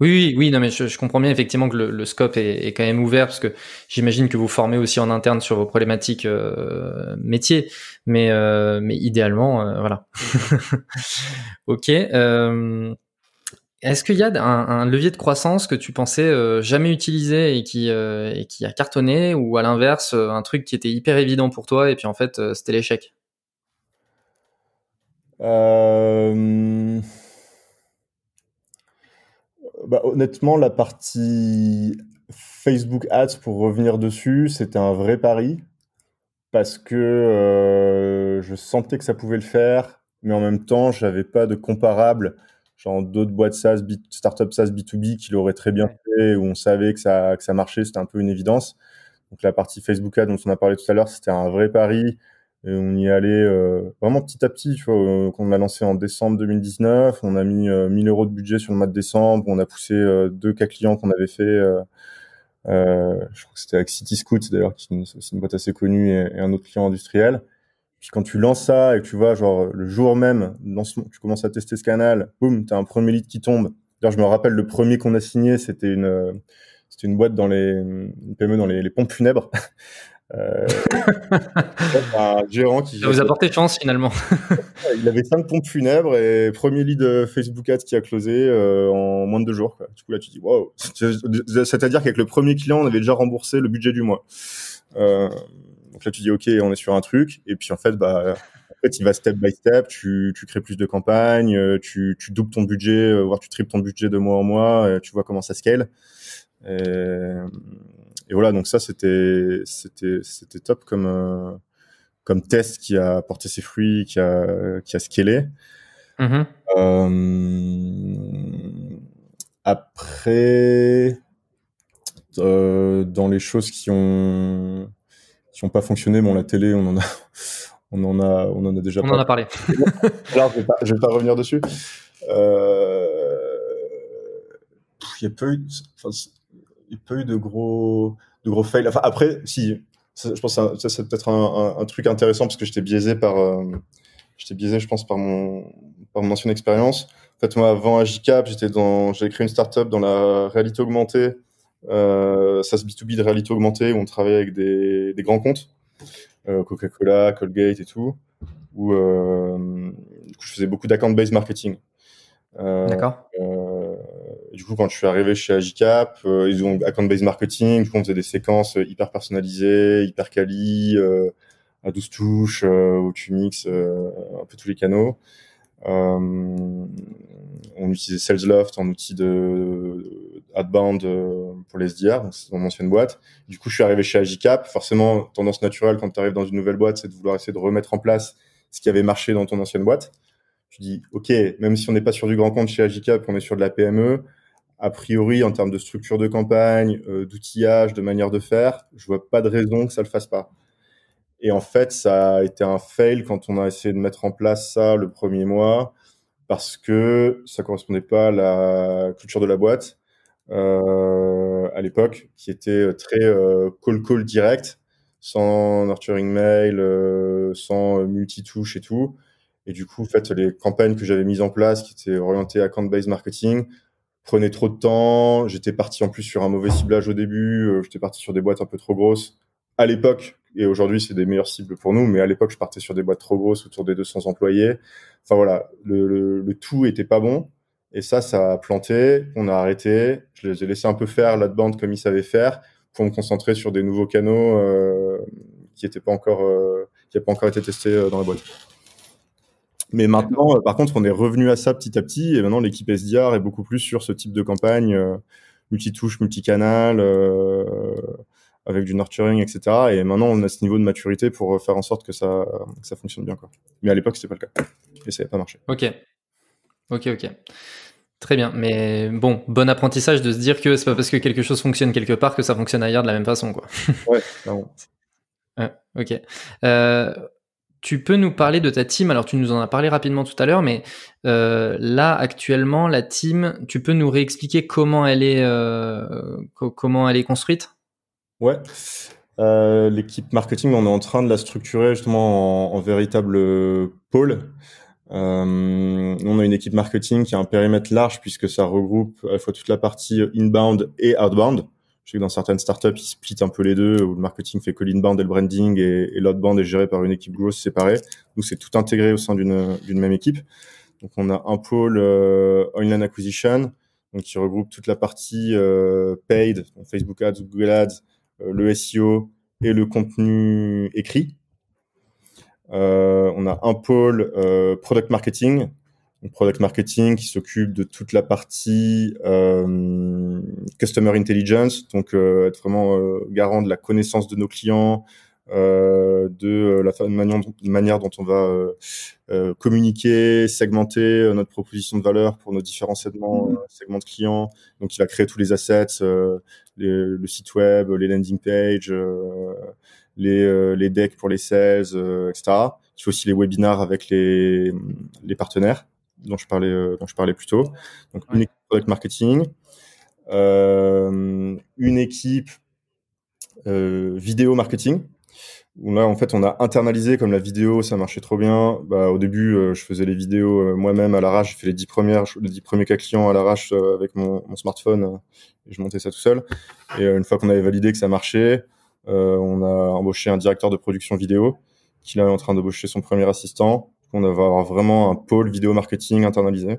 Speaker 1: Oui, oui, non, mais je, comprends bien effectivement que le, scope est, quand même ouvert parce que j'imagine que vous formez aussi en interne sur vos problématiques euh, métiers, mais euh, mais idéalement, euh, voilà. [LAUGHS] ok. Est-ce qu'il y a un, levier de croissance que tu pensais jamais utiliser et qui et qui a cartonné, ou à l'inverse un truc qui était hyper évident pour toi et puis en fait c'était l'échec?
Speaker 2: Bah, honnêtement, la partie Facebook Ads, pour revenir dessus, c'était un vrai pari parce que euh, je sentais que ça pouvait le faire, mais en même temps, j'avais pas de comparable, genre d'autres boîtes SaaS, startup SaaS B2B qui l'auraient très bien fait, où on savait que ça, que ça marchait, c'était un peu une évidence. Donc la partie Facebook Ads dont on a parlé tout à l'heure, c'était un vrai pari. Et on y allait euh, vraiment petit à petit. Tu vois, euh, on a lancé en décembre 2019, on a mis 1000 euh, euros de budget sur le mois de décembre, on a poussé deux cas clients qu'on avait fait. je crois que c'était avec City Scoot d'ailleurs, qui est une boîte assez connue et, un autre client industriel. Puis quand tu lances ça et que tu vois, genre le jour même, tu commences à tester ce canal, boum, t'as un premier lead qui tombe. D'ailleurs, je me rappelle le premier qu'on a signé, c'était une c'était une boîte dans les PME dans les, les pompes funèbres. [LAUGHS] Euh, [LAUGHS]
Speaker 1: un gérant qui. Ça vous a porté chance finalement.
Speaker 2: il avait cinq pompes funèbres et premier lead euh, Facebook Ads qui a closé euh, en moins de deux jours. Quoi. Du coup là tu dis waouh. C'est-à-dire qu'avec le premier client on avait déjà remboursé le budget du mois. Euh, donc là tu dis ok on est sur un truc et puis en fait bah en fait il va step by step. Tu, tu crées plus de campagnes, tu, tu doubles ton budget, voire tu triples ton budget de mois en mois. tu vois comment ça scale. Et, et voilà, donc ça c'était c'était c'était top comme euh, comme test qui a porté ses fruits, qui a qui a scalé. Mm-hmm. Euh, après, euh, dans les choses qui ont qui ont pas fonctionné, bon la télé, on en a on en a on en a déjà.
Speaker 1: On en a parlé. [LAUGHS]
Speaker 2: Alors je vais pas, je vais pas revenir dessus. Euh, il y a pas eu, enfin, il n'y a pas eu de gros, de gros fails. Enfin, après, si, je pense que ça, c'est peut-être un, un, truc intéressant parce que j'étais biaisé par, euh, j'étais biaisé, je pense, par mon, par mon ancienne expérience. En fait, moi, avant Agicap, j'étais dans, j'ai créé une startup dans la réalité augmentée, euh, SaaS B2B de réalité augmentée où on travaillait avec des, des grands comptes, euh, Coca-Cola, Colgate et tout, où, euh, je faisais beaucoup d'account-based marketing.
Speaker 1: D'accord.
Speaker 2: Euh, du coup, quand je suis arrivé chez Agicap, euh, ils ont account-based marketing. Du coup, on faisait des séquences hyper personnalisées, hyper quali, à 12 touches, où tu mixes un peu tous les canaux. on utilisait SalesLoft en outil de outbound pour les SDR, c'est mon ancienne boîte. Du coup, je suis arrivé chez Agicap. Forcément, tendance naturelle quand tu arrives dans une nouvelle boîte, c'est de vouloir essayer de remettre en place ce qui avait marché dans ton ancienne boîte tu dis, OK, même si on n'est pas sur du grand compte chez Agicap, on est sur de la PME, a priori, en termes de structure de campagne, euh, d'outillage, de manière de faire, je vois pas de raison que ça le fasse pas. Et en fait, ça a été un fail quand on a essayé de mettre en place ça le premier mois, parce que ça correspondait pas à la culture de la boîte euh, à l'époque, qui était très euh, call call direct, sans nurturing mail, euh, sans multitouche et tout. Et du coup, en fait, les campagnes que j'avais mises en place, qui étaient orientées à account-based marketing, prenaient trop de temps. J'étais parti en plus sur un mauvais ciblage au début. Euh, j'étais parti sur des boîtes un peu trop grosses. À l'époque, et aujourd'hui, c'est des meilleures cibles pour nous, mais à l'époque, je partais sur des boîtes trop grosses, autour des 200 employés. Enfin voilà, le, le, le tout était pas bon. Et ça, ça a planté. On a arrêté. Je les ai laissés un peu faire la bande comme ils savaient faire pour me concentrer sur des nouveaux canaux euh, qui n'étaient pas encore, euh, qui n'avaient pas encore été testés euh, dans la boîte. Mais maintenant, euh, par contre, on est revenu à ça petit à petit, et maintenant l'équipe SDR est beaucoup plus sur ce type de campagne, euh, multitouche, multicanal, euh, avec du nurturing, etc. Et maintenant, on a ce niveau de maturité pour faire en sorte que ça, que ça fonctionne bien. Quoi. Mais à l'époque, c'était pas le cas, et ça n'avait pas marché.
Speaker 1: Ok, ok, ok. Très bien, mais bon, bon apprentissage de se dire que c'est pas parce que quelque chose fonctionne quelque part que ça fonctionne ailleurs de la même façon, quoi.
Speaker 2: ouais. [LAUGHS]
Speaker 1: Ouais, ok. Euh, tu peux nous parler de ta team Alors, tu nous en as parlé rapidement tout à l'heure, mais euh, là, actuellement, la team, tu peux nous réexpliquer comment elle est, euh, comment elle est construite?
Speaker 2: Ouais. Euh, l'équipe marketing, on est en train de la structurer justement en, véritable pôle. On a une équipe marketing qui a un périmètre large puisque ça regroupe à la fois toute la partie inbound et outbound. Je sais que dans certaines startups, ils split un peu les deux, où le marketing fait que l'inbound et le branding, et, et l'outbound est géré par une équipe grosse séparée. Nous, c'est tout intégré au sein d'une même équipe. Donc, on a un pôle euh, online acquisition, donc qui regroupe toute la partie euh, paid, donc Facebook Ads, Google Ads, euh, le SEO et le contenu écrit. Euh, on a un pôle euh, product marketing, product marketing qui s'occupe de toute la partie euh, customer intelligence, donc euh, être vraiment euh, garant de la connaissance de nos clients, euh, de la manière, manière dont on va communiquer, segmenter notre proposition de valeur pour nos différents segments, mmh. segments de clients. Donc, il va créer tous les assets, le site web, les landing pages, les, les decks pour les sales, etc. Il faut aussi les webinars avec les, les partenaires dont je parlais, euh, dont je parlais plus tôt. Donc une équipe product marketing, euh, une équipe euh, vidéo marketing. Où là, en fait, on a internalisé comme la vidéo, ça marchait trop bien. Bah, au début, je faisais les vidéos moi-même à l'arrache. J'ai fait les dix premières, les dix premiers cas clients à l'arrache avec mon, mon smartphone et je montais ça tout seul. Et une fois qu'on avait validé que ça marchait, on a embauché un directeur de production vidéo qui là est en train d'embaucher son premier assistant on va avoir vraiment un pôle vidéo marketing internalisé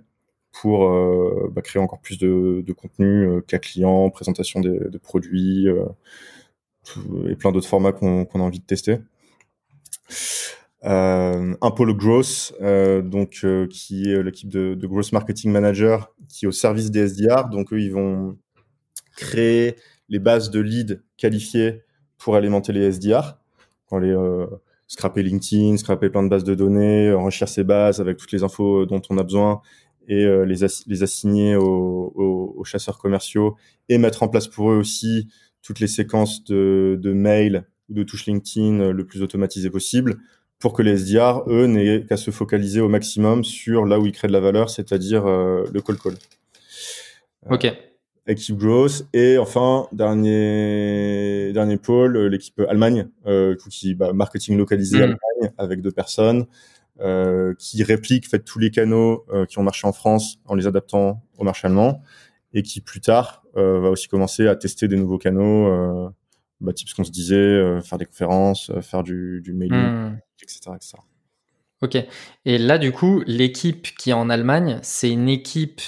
Speaker 2: pour euh, bah, créer encore plus de, contenu, euh, cas client, présentation des, de produits euh, et plein d'autres formats qu'on a envie de tester. un pôle growth, donc qui est l'équipe de, de growth marketing manager qui est au service des SDR. Donc eux, ils vont créer les bases de leads qualifiés pour alimenter les SDR. Scraper LinkedIn, scraper plein de bases de données, enrichir ces bases avec toutes les infos euh, dont on a besoin et euh, les, assigner aux, chasseurs commerciaux et mettre en place pour eux aussi toutes les séquences de, de mails ou de touches LinkedIn euh, le plus automatisé possible pour que les SDR, eux, n'aient qu'à se focaliser au maximum sur là où ils créent de la valeur, c'est-à-dire le call call.
Speaker 1: Ok
Speaker 2: équipe growth et enfin dernier dernier pôle euh, l'équipe Allemagne euh, qui bah, marketing localisé mm. Allemagne avec deux personnes euh, qui réplique fait tous les canaux euh, qui ont marché en France en les adaptant au marché allemand et qui plus tard va aussi commencer à tester des nouveaux canaux bah, type ce qu'on se disait faire des conférences faire du, du mailing mm. etc etc
Speaker 1: ok et là du coup l'équipe qui est en Allemagne c'est une équipe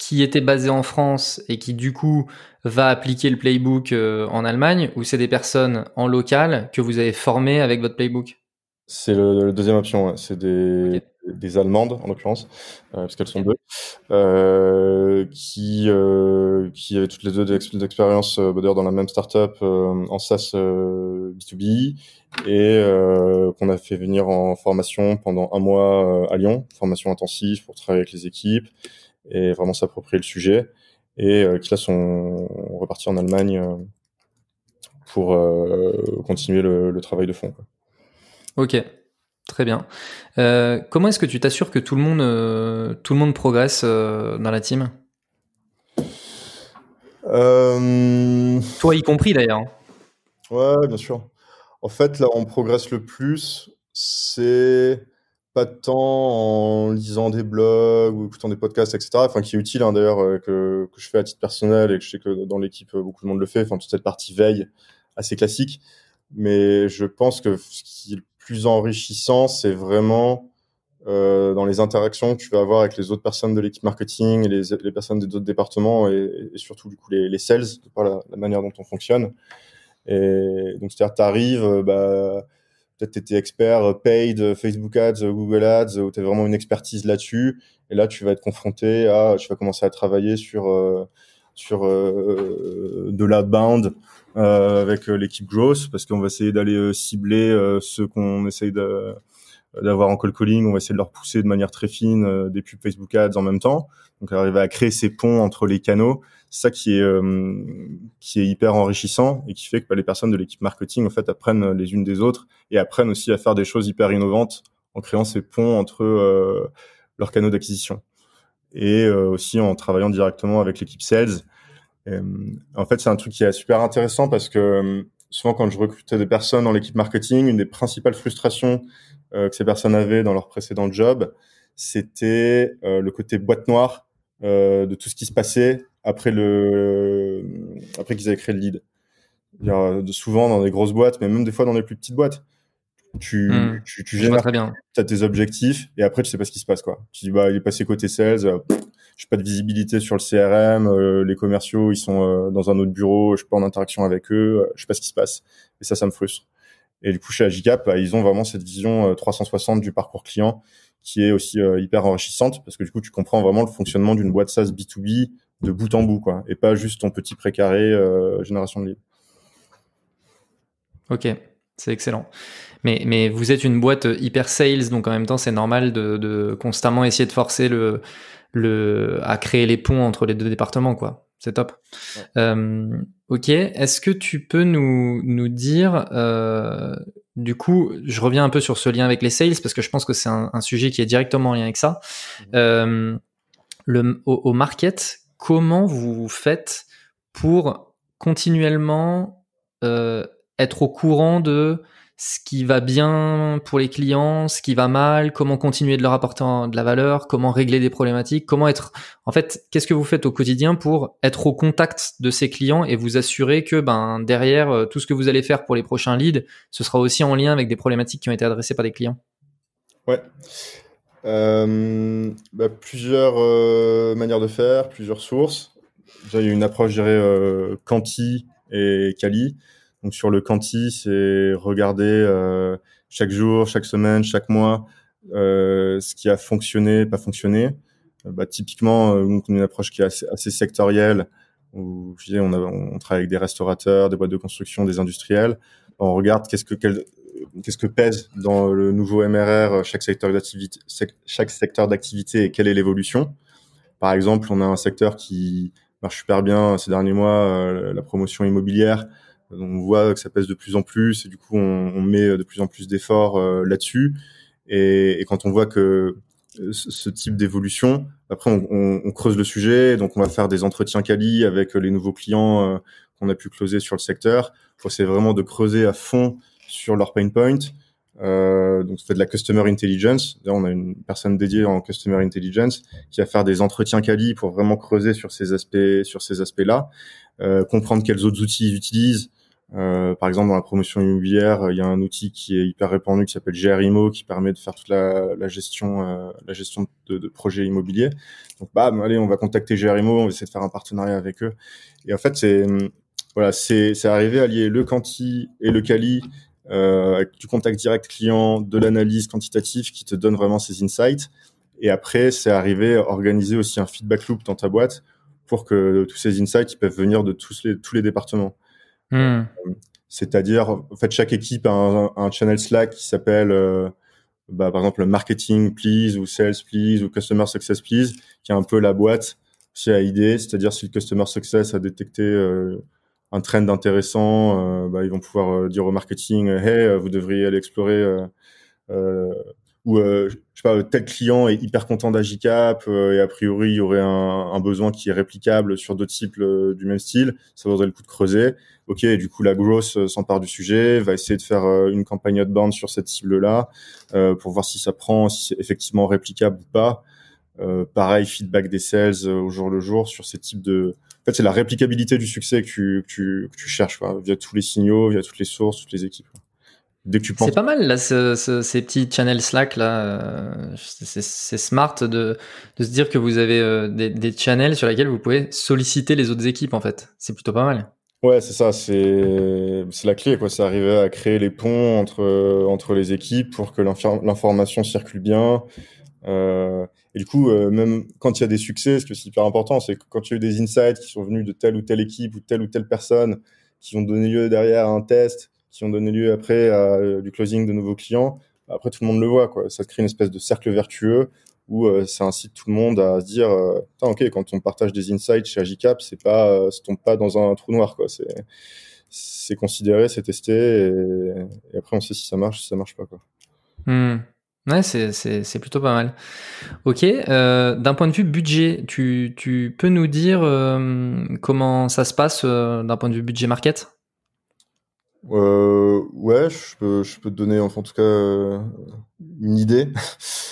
Speaker 1: qui était basé en France et qui du coup va appliquer le playbook euh, en Allemagne ou c'est des personnes en local que vous avez formées avec votre playbook?
Speaker 2: C'est le, deuxième option, c'est des, des Allemandes en l'occurrence, euh, parce qu'elles sont deux, euh, qui, qui avaient toutes les deux des expériences bah, d'ailleurs dans la même startup en SaaS B2B et qu'on a fait venir en formation pendant un mois à Lyon, formation intensive pour travailler avec les équipes et vraiment s'approprier le sujet et euh, qui là sont repartis en Allemagne euh, pour euh, continuer le, travail de fond.
Speaker 1: Ok, très bien. comment est-ce que tu t'assures que tout le monde, tout le monde progresse dans la team? Toi y compris d'ailleurs.
Speaker 2: Ouais, bien sûr. En fait, là, on progresse le plus, c'est pas de temps en lisant des blogs ou écoutant des podcasts, etc. Enfin, qui est utile hein, d'ailleurs euh, que, je fais à titre personnel et que je sais que dans l'équipe euh, beaucoup de monde le fait. Enfin, toute cette partie veille assez classique. Mais je pense que ce qui est le plus enrichissant, c'est vraiment euh, dans les interactions que tu vas avoir avec les autres personnes de l'équipe marketing, et les, personnes des autres départements et, surtout du coup les, les sales, par la, la, manière dont on fonctionne. Et donc c'est-à-dire t'arrives, euh, bah peut-être tu étais expert euh, paid, euh, Facebook Ads, euh, Google Ads, où tu as vraiment une expertise là-dessus. Et là, tu vas être confronté à, tu vas commencer à travailler sur, sur de l'outbound euh, avec l'équipe growth, parce qu'on va essayer d'aller cibler ceux qu'on essaye d'avoir en call calling, on va essayer de leur pousser de manière très fine des pubs Facebook Ads en même temps. Donc arriver à créer ces ponts entre les canaux, c'est ça qui est euh, qui est hyper enrichissant et qui fait que bah, les personnes de l'équipe marketing en fait apprennent les unes des autres et apprennent aussi à faire des choses hyper innovantes en créant ces ponts entre euh, leurs canaux d'acquisition et euh, aussi en travaillant directement avec l'équipe sales. en fait, c'est un truc qui est super intéressant parce que souvent quand je recrutais des personnes dans l'équipe marketing, une des principales frustrations que ces personnes avaient dans leur précédent job, c'était le côté boîte noire de tout ce qui se passait après le après qu'ils avaient créé le lead. souvent dans des grosses boîtes, mais même des fois dans des plus petites boîtes tu, hmm. tu, tu gères, as tes objectifs et après tu sais pas ce qui se passe quoi. Tu dis bah il est passé côté sales, euh, j'ai pas de visibilité sur le CRM, euh, les commerciaux ils sont euh, dans un autre bureau, je suis pas en interaction avec eux, je sais pas ce qui se passe et ça ça me frustre. Et du coup chez Agicap bah, ils ont vraiment cette vision 360 du parcours client qui est aussi hyper enrichissante parce que du coup tu comprends vraiment le fonctionnement d'une boîte SaaS B2B de bout en bout quoi et pas juste ton petit précaré génération de leads.
Speaker 1: Ok, c'est excellent. Mais, mais vous êtes une boîte hyper sales, donc en même temps, c'est normal de, de, constamment essayer de forcer le, le, à créer les ponts entre les deux départements, quoi. C'est top. Euh, ok. Est-ce que tu peux nous, nous dire, euh, du coup, je reviens un peu sur ce lien avec les sales parce que je pense que c'est un, un, sujet qui est directement en lien avec ça. Mmh. Euh, le, au, au, market, comment vous faites pour continuellement euh, être au courant de ce qui va bien pour les clients, ce qui va mal, comment continuer de leur apporter de la valeur, comment régler des problématiques, comment être, en fait, qu'est-ce que vous faites au quotidien pour être au contact de ces clients et vous assurer que, ben, derrière euh, tout ce que vous allez faire pour les prochains leads, ce sera aussi en lien avec des problématiques qui ont été adressées par des clients?
Speaker 2: Ouais. Euh, bah, plusieurs euh, manières de faire, plusieurs sources. Déjà, il y a une approche, je dirais, Quanti et Kali. Donc sur le quanti, c'est regarder euh, chaque jour, chaque semaine, chaque mois euh, ce qui a fonctionné, pas fonctionné. Euh, bah, typiquement, euh, une approche qui est assez, sectorielle. Où, on travaille avec des restaurateurs, des boîtes de construction, des industriels. On regarde qu'est-ce que qu'est-ce que pèse dans le nouveau MRR chaque secteur d'activité, chaque secteur d'activité et quelle est l'évolution? Par exemple, on a un secteur qui marche super bien ces derniers mois, la promotion immobilière on voit que ça pèse de plus en plus et du coup on, met de plus en plus d'efforts euh, là-dessus. Et, quand on voit que euh, ce type d'évolution, après on, creuse le sujet, donc on va faire des entretiens quali avec les nouveaux clients euh, qu'on a pu closer sur le secteur. Faut c'est vraiment de creuser à fond sur leur pain point. Euh, donc, fait de la customer intelligence. on a une personne dédiée en customer intelligence qui va faire des entretiens quali pour vraiment creuser sur ces aspects, sur ces aspects-là, euh, comprendre quels autres outils ils utilisent, euh, par exemple, dans la promotion immobilière, il y a un outil qui est hyper répandu qui s'appelle GRIMO, qui permet de faire toute la, la gestion, euh, la gestion de, de, projets immobiliers. Donc, bah, allez, on va contacter GRIMO, on va essayer de faire un partenariat avec eux. Et en fait, c'est voilà, c'est arrivé à lier le quanti et le quali avec du contact direct client, de l'analyse quantitative qui te donne vraiment ces insights. Et après, c'est arrivé à organiser aussi un feedback loop dans ta boîte pour que tous ces insights ils peuvent venir de tous les tous les départements. Hmm. C'est-à-dire, en fait, chaque équipe a un, channel Slack qui s'appelle, euh, bah, par exemple, marketing please ou sales please ou customer success please, qui est un peu la boîte c'est à idée. C'est-à-dire, si le customer success a détecté euh, un trend intéressant, euh, bah, ils vont pouvoir dire au marketing, hey, vous devriez aller explorer ou euh, je sais pas tel client est hyper content d'Agicap euh, et a priori il y aurait un, un, besoin qui est réplicable sur d'autres cibles euh, du même style, ça vaudrait le coup de creuser. Ok, du coup la growth s'empare du sujet, va essayer de faire une campagne outbound sur cette cible-là pour voir si ça prend, si c'est effectivement réplicable ou pas. Pareil, feedback des sales au jour le jour sur ces types de. En fait, c'est la réplicabilité du succès que tu, que tu, que tu cherches quoi, via tous les signaux, via toutes les sources, toutes les équipes.
Speaker 1: C'est pas mal là, ce, ces petits channels Slack là. Euh, c'est smart de, de, se dire que vous avez euh, des, des, channels sur lesquels vous pouvez solliciter les autres équipes en fait. C'est plutôt pas mal.
Speaker 2: Ouais, c'est ça. C'est c'est la clé quoi. C'est arriver à créer les ponts entre entre les équipes pour que l'information circule bien. Euh, et du coup, euh, même quand il y a des succès, ce que c'est hyper important, c'est que quand il y a eu des insights qui sont venus de telle ou telle équipe ou telle ou telle personne qui ont donné lieu derrière à un test qui ont donné lieu après à euh, du closing de nouveaux clients, après tout le monde le voit, quoi. Ça crée une espèce de cercle vertueux où euh, ça incite tout le monde à se dire, euh, ok, quand on partage des insights chez Agicap, c'est pas, ça tombe pas dans un trou noir, quoi. C'est, c'est considéré, c'est testé, et, après on sait si ça marche, si ça marche pas, quoi.
Speaker 1: Hmm. Ouais, c'est, plutôt pas mal. Ok, euh, d'un point de vue budget, tu, tu peux nous dire comment ça se passe d'un point de vue budget market?
Speaker 2: Euh, ouais, je peux, je peux te donner, enfin, en tout cas, euh, une idée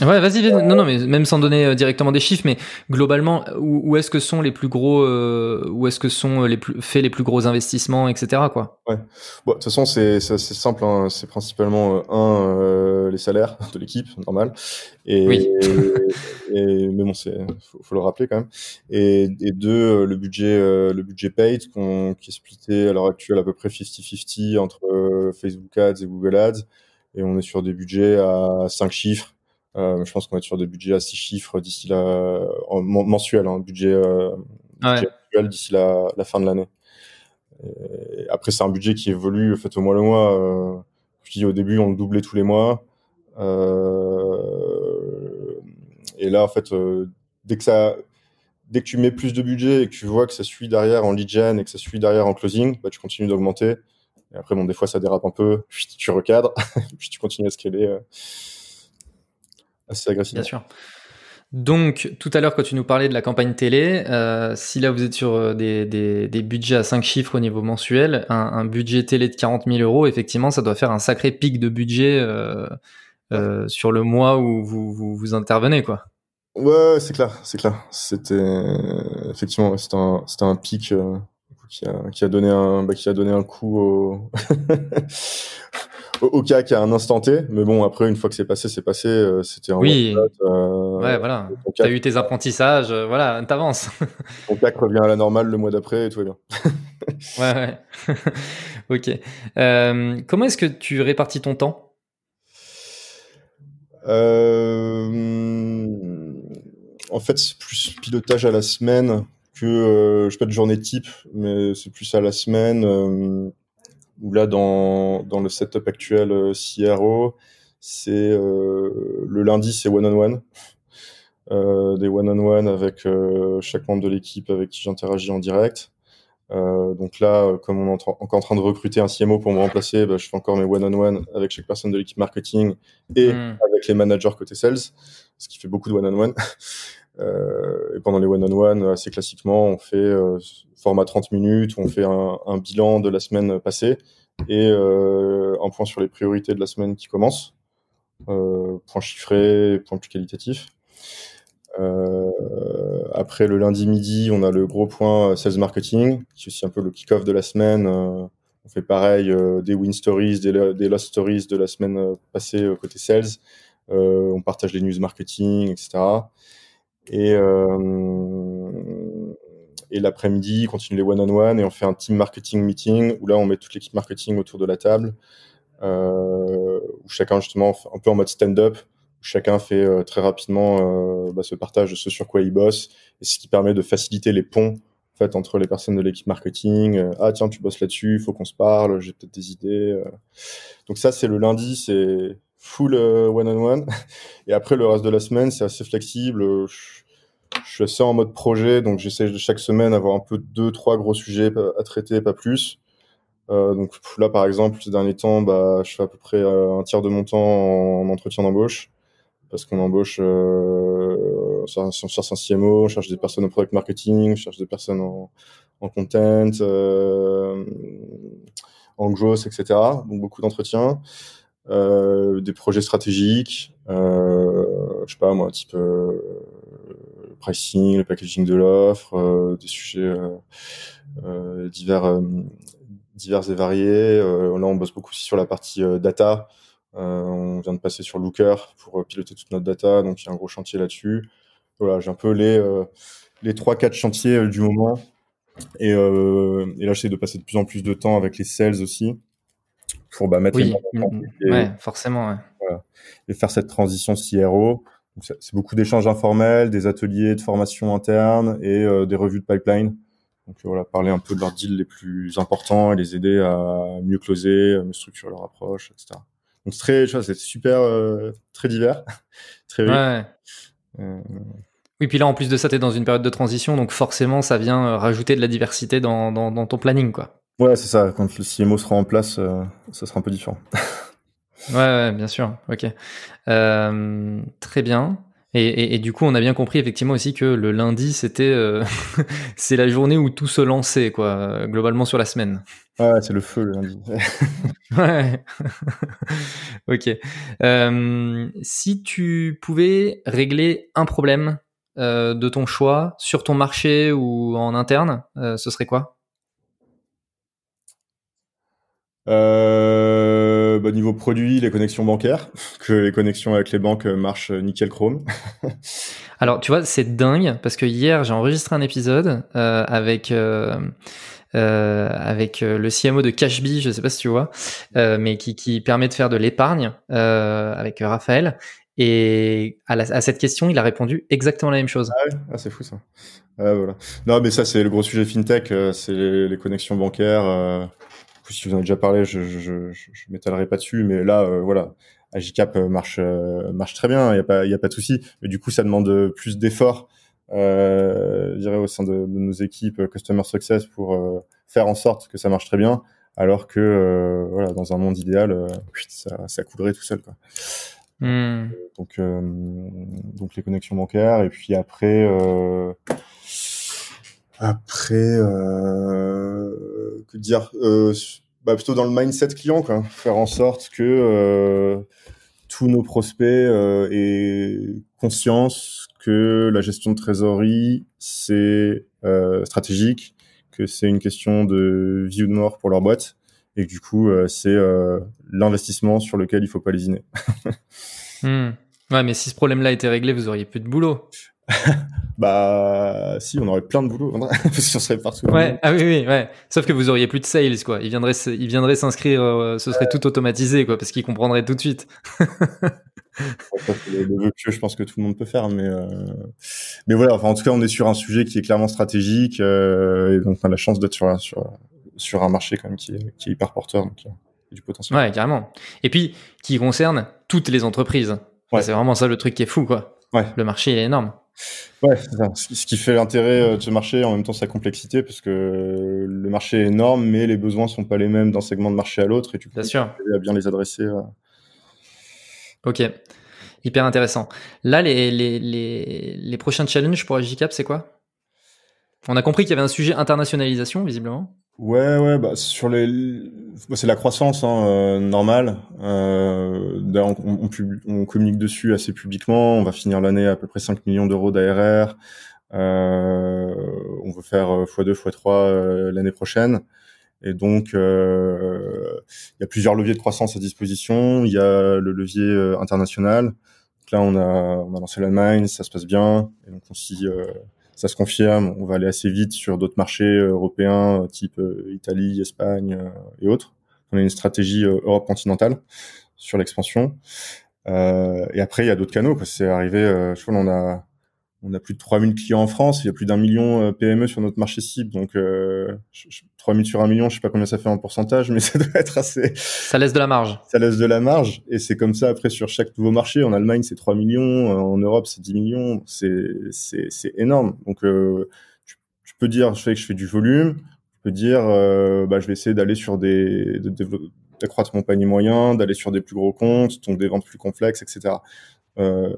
Speaker 1: Ouais, vas-y, non, non, mais même sans donner euh, directement des chiffres, mais globalement, où, est-ce que sont les plus gros, euh, où est-ce que sont les plus faits les plus gros investissements, etc. Quoi.
Speaker 2: Ouais. Bon, de toute façon, c'est c'est simple. Hein. C'est principalement euh, un les salaires [LAUGHS] de l'équipe, normal. Et, oui. [LAUGHS] et, mais bon, c'est faut, faut, le rappeler quand même. Et, et deux, le budget, le budget paid, qui est splitté à l'heure actuelle à peu près 50-50 entre Facebook Ads et Google Ads et on est sur des budgets à 5 chiffres. Euh, je pense qu'on va être sur des budgets à 6 chiffres d'ici la mensuel, hein, budget, euh, mensuel d'ici la, la, fin de l'année. Après, c'est un budget qui évolue en fait au mois le mois. Euh, je dis au début, on le doublait tous les mois. Euh, et là, en fait, euh, dès que ça, dès que tu mets plus de budget et que tu vois que ça suit derrière en lead gen et que ça suit derrière en closing, bah, tu continues d'augmenter. Et après, bon, des fois, ça dérape un peu, puis tu recadres, [LAUGHS] puis tu continues à scaler euh, assez agressivement.
Speaker 1: Bien sûr. Donc, tout à l'heure, quand tu nous parlais de la campagne télé, euh, si là vous êtes sur euh, des, des, des, budgets à 5 chiffres au niveau mensuel, un, un, budget télé de 40 000 euros, effectivement, ça doit faire un sacré pic de budget euh, euh, sur le mois où vous, vous, vous intervenez, quoi.
Speaker 2: Ouais, c'est clair, c'est clair. C'était effectivement, c'était un, c'était un pic qui a, qui a donné un bah, qui a donné un coup au [LAUGHS] qui a un instant T. Mais bon après une fois que c'est passé c'est passé euh, c'était un
Speaker 1: oui. euh, ouais voilà. t'as eu tes apprentissages euh, voilà t'avances. [LAUGHS]
Speaker 2: ton CAC revient à la normale le mois d'après et tout va bien.
Speaker 1: Ouais ouais. [LAUGHS] Ok. Euh, comment est-ce que tu répartis ton temps?
Speaker 2: En fait c'est plus pilotage à la semaine que euh, je pas de journée type, mais c'est plus à la semaine. Euh, où là, dans, dans le setup actuel euh, CRO, c'est le lundi, c'est one on one. Euh, des one-on-one avec euh, chaque membre de l'équipe avec qui j'interagis en direct. Euh, donc là, comme on est encore en train de recruter un CMO pour me remplacer, bah, je fais encore mes one-on-one avec chaque personne de l'équipe marketing et hmm. avec les managers côté sales, ce qui fait beaucoup de one-on-one. Euh, et pendant les one-on-one, assez classiquement, on fait euh, format 30 minutes, on fait un, bilan de la semaine passée et euh, un point sur les priorités de la semaine qui commence, point chiffré, point plus qualitatif. Euh, après le lundi midi, on a le gros point sales marketing, qui est aussi un peu le kick-off de la semaine. Euh, on fait pareil euh, des win stories, des, des, stories de la semaine passée côté sales. on partage les news marketing, etc. Et, euh, et l'après-midi, on continue les one-on-one et on fait un team marketing meeting où là, on met toute l'équipe marketing autour de la table, euh, où chacun, justement, un peu en mode stand-up, où chacun fait euh, très rapidement bah, ce partage de ce sur quoi il bosse, et ce qui permet de faciliter les ponts en fait, entre les personnes de l'équipe marketing. Ah tiens, tu bosses là-dessus, il faut qu'on se parle, j'ai peut-être des idées. Donc ça, c'est le lundi, c'est full one-on-one. [LAUGHS] et après, le reste de la semaine, c'est assez flexible. Je, je suis assez en mode projet, donc j'essaie chaque semaine avoir un peu deux, trois gros sujets à traiter, pas plus. Euh, donc là, par exemple, ces derniers temps, bah, je fais à peu près euh, un tiers de mon temps en, entretien d'embauche, parce qu'on embauche euh, sur, sur, un CMO, on cherche des personnes au product marketing, on cherche des personnes en, en content, euh, en growth, etc. Donc beaucoup d'entretiens, euh, des projets stratégiques, euh, je sais pas moi, type pricing, le packaging de l'offre, euh, des sujets euh, euh, divers, divers et variés. là, on bosse beaucoup aussi sur la partie data. on vient de passer sur Looker pour piloter toute notre data, donc il y a un gros chantier là-dessus. Voilà, j'ai un peu les les trois quatre chantiers du moment. Et, euh, et là, j'essaie de passer de plus en plus de temps avec les sales aussi pour bah, mettre
Speaker 1: oui. les mmh. ouais, forcément, ouais.
Speaker 2: Voilà. et faire cette transition CRO c'est beaucoup d'échanges informels, des ateliers de formation interne et euh, des revues de pipeline. Donc voilà, parler un peu de leurs deals les plus importants et les aider à mieux closer, à mieux structurer leur approche, etc. Donc c'est très, c'est super, euh, très divers, [LAUGHS] très
Speaker 1: ouais. Euh... Oui, puis là en plus de ça, tu es dans une période de transition, donc forcément ça vient rajouter de la diversité dans, dans, dans ton planning, quoi.
Speaker 2: Ouais, c'est ça. Quand le CMO sera en place, euh, ça sera un peu différent. [LAUGHS]
Speaker 1: Ouais, ouais, bien sûr. Ok. Euh, très bien. Et, du coup, on a bien compris effectivement aussi que le lundi, c'était euh, [LAUGHS] c'est la journée où tout se lançait, quoi, globalement sur la semaine.
Speaker 2: Ouais, c'est le feu le lundi. [LAUGHS]
Speaker 1: ouais. ok. Euh, si tu pouvais régler un problème euh, de ton choix sur ton marché ou en interne, ce serait quoi?
Speaker 2: Euh, bah, niveau produit, les connexions bancaires, [LAUGHS] que les connexions avec les banques marchent nickel chrome. [LAUGHS]
Speaker 1: Alors, tu vois, c'est dingue parce que hier, j'ai enregistré un épisode euh, avec euh, euh avec euh, le CMO de Cashbee, je sais pas si tu vois, euh, mais qui, qui permet de faire de l'épargne avec Raphaël. Et à, à, cette question, il a répondu exactement la même chose.
Speaker 2: Ah oui, ah, c'est fou ça. Ah, voilà. Non, mais ça, c'est le gros sujet fintech, c'est les, les, connexions bancaires si vous en avez déjà parlé, je, je, je, je m'étalerai pas dessus, mais là, euh, voilà, Agicap euh, marche euh, marche très bien, il y a pas il y a pas de souci. Mais du coup, ça demande plus d'efforts, euh, je dirais au sein de, de, nos équipes customer success pour faire en sorte que ça marche très bien, alors que voilà, dans un monde idéal, ça, ça coulerait tout seul, quoi.
Speaker 1: Hmm.
Speaker 2: Donc donc les connexions bancaires et puis après. Après, euh, que dire euh, bah Plutôt dans le mindset client, quoi. Faire en sorte que euh, tous nos prospects euh, aient conscience que la gestion de trésorerie, c'est euh, stratégique, que c'est une question de vie ou de mort pour leur boîte, et que du coup, euh, c'est l'investissement sur lequel il faut pas lésiner. [LAUGHS]
Speaker 1: hmm. Ouais, mais si ce problème-là était réglé, vous auriez plus de boulot. [LAUGHS]
Speaker 2: bah si, on aurait plein de boulot [LAUGHS] parce qu'on serait partout.
Speaker 1: Ouais, ah oui, oui, ouais. Sauf que vous auriez plus de sales, quoi. Il viendrait, il viendrait s'inscrire, euh, ce serait tout automatisé, quoi, parce qu'il comprendrait tout de suite. [LAUGHS]
Speaker 2: le vœu je pense que tout le monde peut faire, mais euh... mais voilà. Enfin, en tout cas, on est sur un sujet qui est clairement stratégique, euh, et donc on a la chance d'être sur, sur sur un marché quand même qui est, qui est hyper porteur, donc il y a du potentiel.
Speaker 1: Ouais, carrément. Et puis qui concerne toutes les entreprises. Ouais. C'est vraiment ça le truc qui est fou, quoi.
Speaker 2: Ouais.
Speaker 1: Le marché il est énorme.
Speaker 2: Ouais, ce qui fait l'intérêt euh, de ce marché, en même temps sa complexité, parce que le marché est énorme, mais les besoins sont pas les mêmes d'un segment de marché à l'autre, et tu peux
Speaker 1: bien,
Speaker 2: à bien les adresser. Euh.
Speaker 1: Ok, hyper intéressant. Là, les, les, les, les prochains challenges pour Agicap, c'est quoi? On a compris qu'il y avait un sujet internationalisation, visiblement.
Speaker 2: Ouais, ouais, bah sur les, bah, c'est la croissance hein, euh, normale. Euh, on, on, on, communique dessus assez publiquement. On va finir l'année à peu près 5 millions d'euros d'ARR. Euh, on veut faire x2, x3 euh, l'année prochaine. Et donc, euh, il y a plusieurs leviers de croissance à disposition. Il y a le levier international. Donc là, on a, on a lancé l'Allemagne, ça se passe bien. Et donc, on s'y ça se confirme. On va aller assez vite sur d'autres marchés euh, européens, type euh, Italie, Espagne euh, et autres. On a une stratégie Europe continentale sur l'expansion. et après, il y a d'autres canaux. C'est arrivé, je crois, on a on a plus de 3000 clients en France, il y a plus d'un million PME sur notre marché cible, donc euh, 3000 sur un million, je sais pas combien ça fait en pourcentage, mais [LAUGHS] ça doit être assez...
Speaker 1: Ça laisse de la marge.
Speaker 2: Ça laisse de la marge, et c'est comme ça après sur chaque nouveau marché. En Allemagne, c'est 3 millions, en Europe, c'est 10 millions, c'est énorme. Donc euh, tu, tu, peux dire, je fais que je fais du volume, tu peux dire, euh, bah, je vais essayer d'aller sur des... d'accroître mon panier moyen, d'aller sur des plus gros comptes, donc des ventes plus complexes, etc. Euh,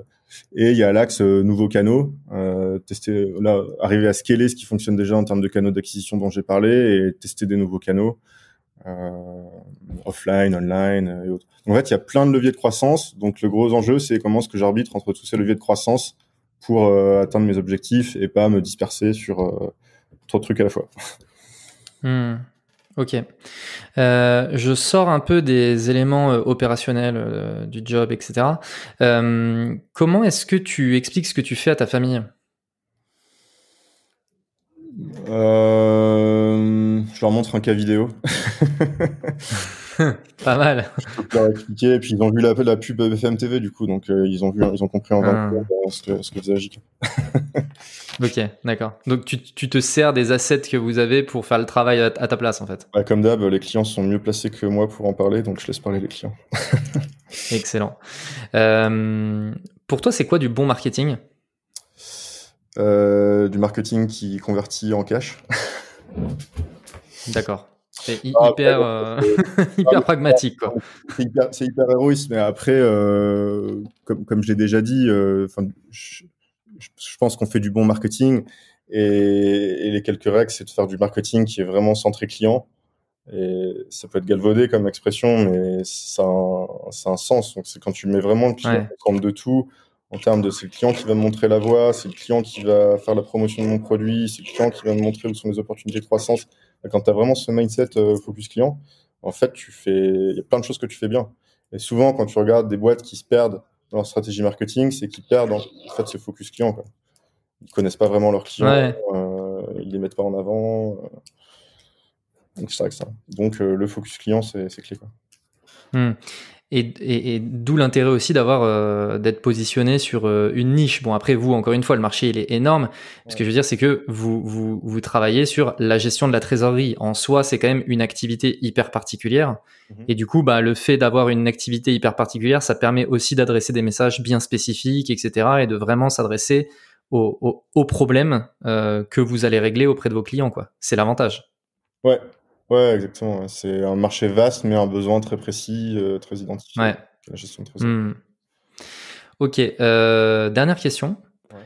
Speaker 2: et il y a l'axe euh, nouveaux canaux, euh, tester, arriver à scaler ce qui fonctionne déjà en termes de canaux d'acquisition dont j'ai parlé et tester des nouveaux canaux, euh, offline, online et autres. En fait, il y a plein de leviers de croissance. Donc, le gros enjeu, c'est comment est-ce que j'arbitre entre tous ces leviers de croissance pour atteindre mes objectifs et pas me disperser sur trop de trucs à la fois.
Speaker 1: Hmm. Ok. Euh, je sors un peu des éléments euh, opérationnels euh, du job, etc. Euh, comment est-ce que tu expliques ce que tu fais à ta famille?
Speaker 2: Je leur montre un cas vidéo. [LAUGHS] [LAUGHS]
Speaker 1: Pas mal.
Speaker 2: Je leur expliquer, et puis ils ont vu la, la pub BFM TV du coup, donc ils ont vu, ils ont compris en 20 ah. ce que, ce que faisait. [LAUGHS]
Speaker 1: Ok, d'accord. Donc tu, tu, te sers des assets que vous avez pour faire le travail à, ta place en fait.
Speaker 2: Bah, comme d'hab, les clients sont mieux placés que moi pour en parler, donc je laisse parler les clients. [LAUGHS]
Speaker 1: Excellent. Euh, pour toi, c'est quoi du bon marketing?
Speaker 2: Euh, Du marketing qui convertit en cash.
Speaker 1: D'accord. C'est ah, hyper, euh, [LAUGHS] hyper pragmatique.
Speaker 2: C'est hyper, héroïste, mais après, euh, comme, comme je l'ai déjà dit, euh, je, je, pense qu'on fait du bon marketing et, et les quelques règles, c'est de faire du marketing qui est vraiment centré client. Et ça peut être galvaudé comme expression, mais ça a un, un sens. Donc c'est quand tu mets vraiment le client en de tout, en termes de c'est le client qui va me montrer la voie, c'est le client qui va faire la promotion de mon produit, c'est le client qui va me montrer où sont les opportunités de croissance. Quand tu as vraiment ce mindset euh, focus client, en fait, tu fais, il y a plein de choses que tu fais bien. Et souvent, quand tu regardes des boîtes qui se perdent dans leur stratégie marketing, c'est qu'ils perdent en fait ce focus client. Quoi. Ils connaissent pas vraiment leurs clients, euh, ils les mettent pas en avant. Euh. Donc c'est ça. Donc euh, le focus client, c'est clé. Quoi.
Speaker 1: Hmm. Et, d'où l'intérêt aussi d'avoir euh, d'être positionné sur euh, une niche. Bon après vous encore une fois le marché il est énorme. Ce que je veux dire c'est que vous, vous vous travaillez sur la gestion de la trésorerie. En soi c'est quand même une activité hyper particulière. Mhm. Et du coup bah le fait d'avoir une activité hyper particulière ça permet aussi d'adresser des messages bien spécifiques etc. Et de vraiment s'adresser aux, aux, problèmes euh, que vous allez régler auprès de vos clients quoi. C'est l'avantage.
Speaker 2: Ouais, Ouais, exactement. C'est un marché vaste, mais un besoin très précis, euh, très identifié.
Speaker 1: Ouais. La gestion de hmm. Ok. Euh, dernière question.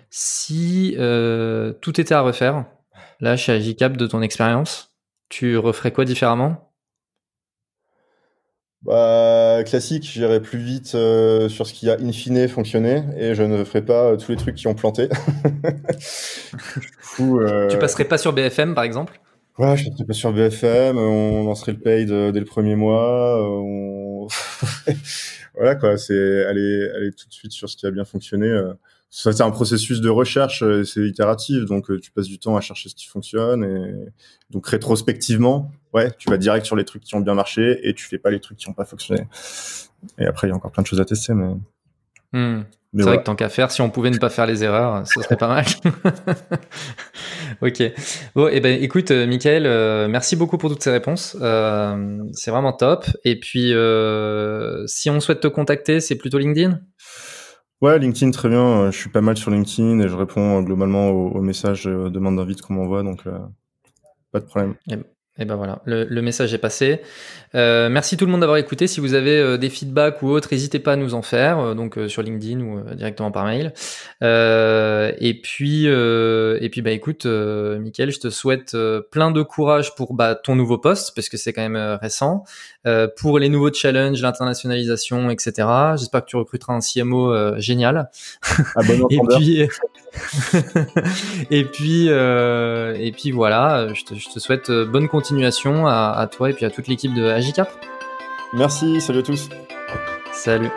Speaker 1: Si euh, tout était à refaire, là, chez Agicap, de ton expérience, tu referais quoi différemment?
Speaker 2: Bah, classique, j'irais plus vite sur ce qui a in fine fonctionné et je ne ferai pas tous les trucs qui ont planté. [LAUGHS]
Speaker 1: Tu passerais pas sur BFM par exemple?
Speaker 2: Ouais, je serais pas sur BFM, on lancerait le paid euh, dès le premier mois. Euh, on... [LAUGHS] voilà quoi, c'est aller aller tout de suite sur ce qui a bien fonctionné. Euh. Ça c'est un processus de recherche, c'est itératif, donc tu passes du temps à chercher ce qui fonctionne et donc rétrospectivement, ouais, tu vas direct sur les trucs qui ont bien marché et tu fais pas les trucs qui ont pas fonctionné. Et après il y a encore plein de choses à tester, mais.
Speaker 1: Hmm. C'est vrai que tant qu'à faire, si on pouvait ne pas faire les erreurs, ce serait pas mal. [LAUGHS] ok. Bon, et eh ben, écoute, euh, Michael, euh, merci beaucoup pour toutes ces réponses. Euh, c'est vraiment top. Et puis, si on souhaite te contacter, c'est plutôt LinkedIn?
Speaker 2: Ouais, LinkedIn, très bien. Je suis pas mal sur LinkedIn et je réponds globalement aux, messages de demande d'invite qu'on m'envoie, donc pas de problème.
Speaker 1: Eh ben, et ben voilà, le, message est passé. Euh, merci tout le monde d'avoir écouté. Si vous avez euh, des feedbacks ou autres, n'hésitez pas à nous en faire, euh, donc sur LinkedIn ou directement par mail. et puis, et puis bah écoute, Mickaël, je te souhaite plein de courage pour bah, ton nouveau poste parce que c'est quand même récent, pour les nouveaux challenges, l'internationalisation, etc. J'espère que tu recruteras un CMO génial.
Speaker 2: Ah, bon [LAUGHS] [LAUGHS]
Speaker 1: et puis, et puis, et puis voilà, je te, je te souhaite bonne continuation à, toi et puis à toute l'équipe de Agicap.
Speaker 2: Merci, salut à tous.
Speaker 1: Salut.